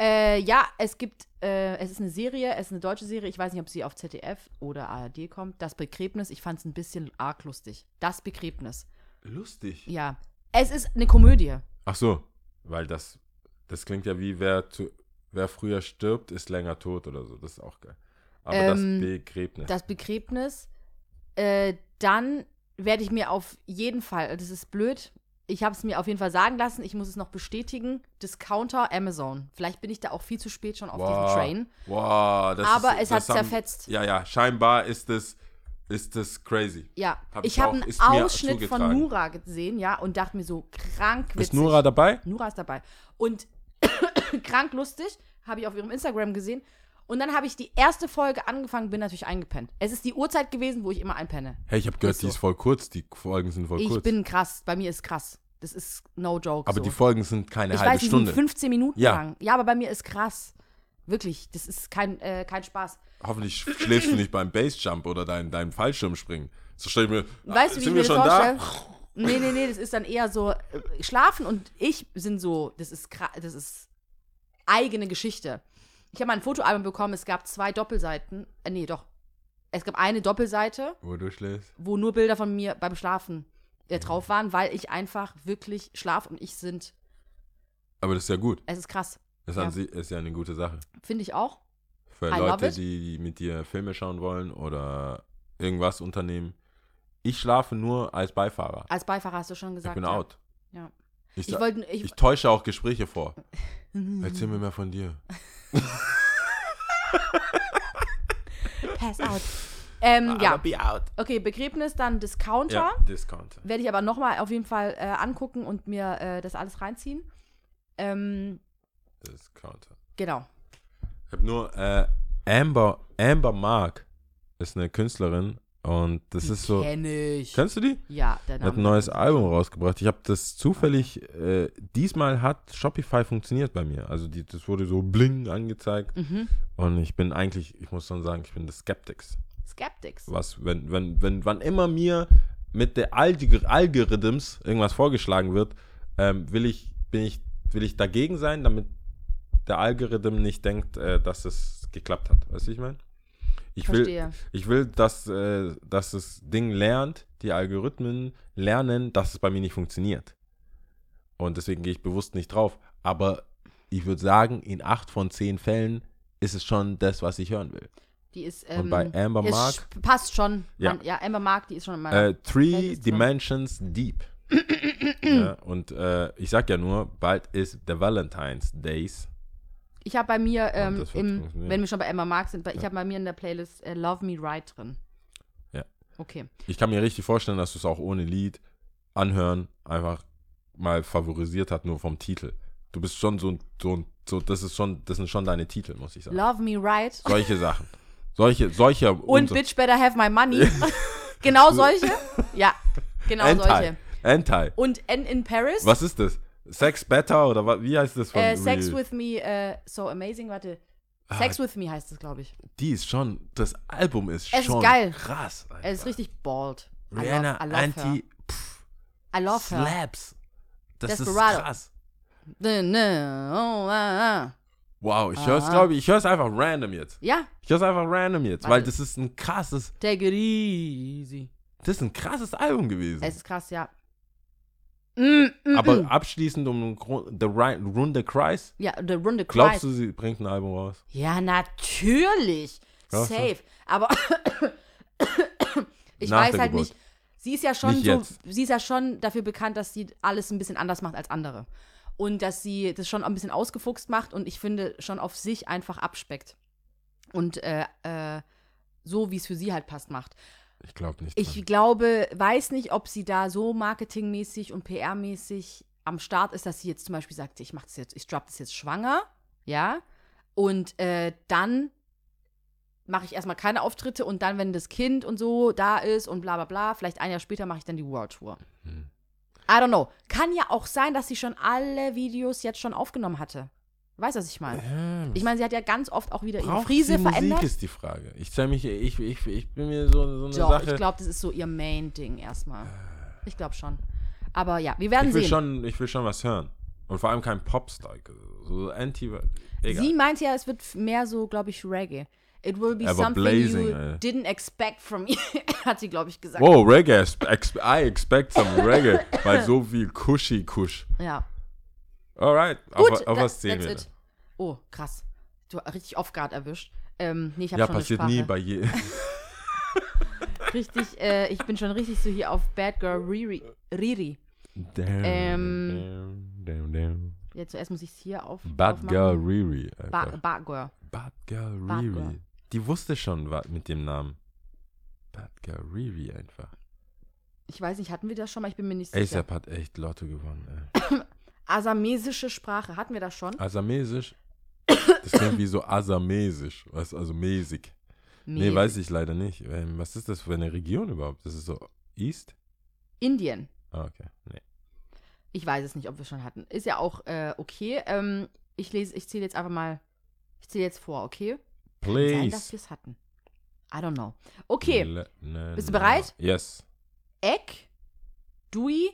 Äh, ja, es gibt, äh, es ist eine Serie, es ist eine deutsche Serie, ich weiß nicht, ob sie auf ZDF oder ARD kommt. Das Begräbnis, ich fand es ein bisschen arg lustig. Das Begräbnis. Lustig. Ja. Es ist eine Komödie. Ach so, weil das, das klingt ja wie wer, zu, wer früher stirbt, ist länger tot oder so. Das ist auch geil. Aber Ähm, das Begräbnis. Das Begräbnis. Äh, dann werde ich mir auf jeden Fall, das ist blöd, ich habe es mir auf jeden Fall sagen lassen, ich muss es noch bestätigen, Discounter Amazon. Vielleicht bin ich da auch viel zu spät schon auf diesem Train. Wow, das Aber ist, es hat das haben- zerfetzt. Ja, ja, scheinbar ist das, ist das crazy. Ja, Hab ich ich habe einen Ausschnitt von. Nura gesehen, ja, und dachte mir so, krank witzig. Ist Nora dabei? Nura ist dabei. Und krank lustig, habe ich auf ihrem Instagram gesehen. Und dann habe ich die erste Folge angefangen, bin natürlich eingepennt. Es ist die Uhrzeit gewesen, wo ich immer einpenne. Hey, ich habe gehört, Ist die so. ist voll kurz. Die Folgen sind voll Ich kurz. bin krass, bei mir ist krass. Das ist no joke. aber so. die Folgen sind keine ich halbe weiß, die Stunde. sind 15 Minuten Ja. lang. Ja, aber bei mir ist krass. Wirklich, das ist kein, äh, kein Spaß. Hoffentlich schläfst du nicht beim Bassjump oder dein, deinem Fallschirmspringen. So stell ich mir. Weißt du, wie sind ich mir wir das schon da? vorstelle? Nee, nee, nee, das ist dann eher so, äh, Schlafen und ich sind so, das ist, das ist eigene Geschichte. Ich habe mal ein Fotoalbum bekommen, es gab zwei Doppelseiten, äh, nee, doch. Es gab eine Doppelseite, Wo du schläfst. wo nur Bilder von mir beim Schlafen äh, drauf waren, weil ich einfach wirklich Schlaf und ich sind, Aber das ist ja gut. es ist krass. Das Ja. an ist ja eine gute Sache. Finde ich auch. Für I love Leute, it. die mit dir Filme schauen wollen oder irgendwas unternehmen. Ich schlafe nur als Beifahrer. Als Beifahrer hast du schon Ich gesagt. bin ja. out. Ja. Ich, Ich wollte, ich, ich täusche auch Gespräche vor. Erzähl mir mehr von dir. pass out. Ähm, ja, be out. okay, Begräbnis, dann Discounter. Ja, Discount. Werde ich aber nochmal auf jeden Fall äh, angucken und mir äh, das alles reinziehen. Ähm, Discount. genau. Ich habe nur äh, Amber, Amber Mark ist eine Künstlerin und das ist so. Kenn ich. Kennst du die? Ja, der Er Name. hat ein neues Album rausgebracht. Ich habe das zufällig, äh, diesmal hat Shopify funktioniert bei mir. Also die, das wurde so bling angezeigt. Mhm. Und ich bin eigentlich, ich muss schon sagen, ich bin des Skeptics. Skeptics. Was, wenn, wenn, wenn, wann immer mir mit der Algor Algorithms irgendwas vorgeschlagen wird, ähm, will ich, bin ich, will ich dagegen sein, damit der Algorithm nicht denkt, äh, dass es geklappt hat. Weißt du, ich meine? Ich will, ich will, dass, äh, dass das Ding lernt, die Algorithmen lernen, dass es bei mir nicht funktioniert. Und deswegen gehe ich bewusst nicht drauf. Aber ich würde sagen, in acht von zehn Fällen ist es schon das, was ich hören will. Die ist, ähm, Und bei Amber ist, Mark, passt schon. Ja. Man, ja, Amber Mark, die ist schon in meiner. äh, Three Playlist drin. Dimensions Deep. ja, und äh, ich sag ja nur, bald ist der Valentine's Days. Ich habe bei mir, ähm, im, wenn wir schon bei Amber Mark sind, ich habe bei mir in der Playlist äh, Love Me Right drin. Ja. Okay. Ich kann mir richtig vorstellen, dass du es auch ohne Lied anhören einfach mal favorisiert hat, nur vom Titel. Du bist schon so ein, so ein, so, das ist schon, das sind schon deine Titel, muss ich sagen. Love Me Right. Solche Sachen. Solche, solche Und Bitch Better Have My Money. genau solche? Ja, genau Anti. solche. Anti. Und N in Paris. Was ist das? Sex Better oder wie heißt das von Äh, Sex with Me, äh, so amazing, warte. Sex with Me heißt es, glaube ich. Die ist schon, das Album ist Es ist schon geil. krass. Alter. Es ist richtig bald. I love, Rihanna I love Anti pff, her. I love her. Slaps. Das Desperado. ist krass. Oh, ah, ah. Wow, ich höre es, Aha. glaube ich, ich höre es einfach random jetzt. Ja, Ich höre es einfach random jetzt, weil Warte. das ist ein krasses, take it easy. das ist ein krasses Album gewesen. Es ist krass, ja. Mm, mm, Aber mm. abschließend um The Runde Kreis, Ja, The Runde Kreis. glaubst du, sie bringt ein Album raus? Ja, natürlich. Glaubst du? Safe. Aber ich Nach weiß halt Geburt. nicht. Sie ist ja schon so, sie ist ja schon dafür bekannt, dass sie alles ein bisschen anders macht als andere. Und dass sie das schon ein bisschen ausgefuchst macht und ich finde schon auf sich einfach abspeckt. Und äh, äh, so, wie es für sie halt passt, macht. Ich glaube nicht. Ich dran. glaube, weiß nicht, ob sie da so marketingmäßig und PR-mäßig am Start ist, dass sie jetzt zum Beispiel sagt, ich mache das jetzt, ich drop das jetzt schwanger, ja, und äh, dann mache ich erstmal keine Auftritte und dann, wenn das Kind und so da ist und bla bla bla, vielleicht ein Jahr später mache ich dann die World Tour. Hm. I don't know. Kann ja auch sein, dass sie schon alle Videos jetzt schon aufgenommen hatte. Weißt du, was ich meine? Ja, Ich meine, sie hat ja ganz oft auch wieder ihre Frise Musik verändert. ist die Frage. Ich stell mich, ich, ich, ich bin mir so, so eine Doch, Sache. ich glaube, das ist so ihr Main-Ding erstmal. Ich glaube schon. Aber ja, wir werden ich will sehen. schon, ich will schon was hören. Und vor allem kein Popstar. So anti, egal. Sie meint ja, es wird mehr so, glaube ich, Reggae. It will be Aber something blazing, you ey. didn't expect from me, hat sie, glaube ich, gesagt. Wow, Reggae. I expect some Reggae. Weil so viel Kuschi Kusch. Ja. Alright. Gut, auf, auf da- was zählen wir? Oh, krass. Du hast richtig off guard erwischt. Ähm, nee, ich habe Ja, schon passiert nie bei je. Richtig, äh, ich bin schon richtig so hier auf Bad Girl Riri. Riri. Damn, Ähm, damn, damn, damn. Ja, zuerst muss ich es hier auf. Bad aufmachen. Girl Riri. Ba. Bad Girl. Bad Girl Bad Riri. Girl. Die wusste schon was mit dem Namen. Bad Girl Riri einfach. Ich weiß nicht, hatten wir das schon mal? Ich bin mir nicht sicher. ASAP hat echt Lotto gewonnen. Ey. Asamesische Sprache, hatten wir das schon? Asamesisch? Das klingt wie so asamesisch. Was, also mäßig. Nee, Mäßig. weiß ich leider nicht. Ähm, was ist das für eine Region überhaupt? Das ist so East? Indien. Ah, okay. Nee. Ich weiß es nicht, ob wir schon hatten. Ist ja auch äh, okay. Ähm, ich lese, ich zähle jetzt einfach mal. Ich zähle jetzt vor, okay? Kann sein, dass wir es hatten. I don't know. Okay. Le- ne- Bist du ne- bereit? Yes. Eck, Dui,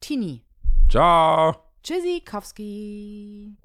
Tini. Ciao. Tschüssikowski.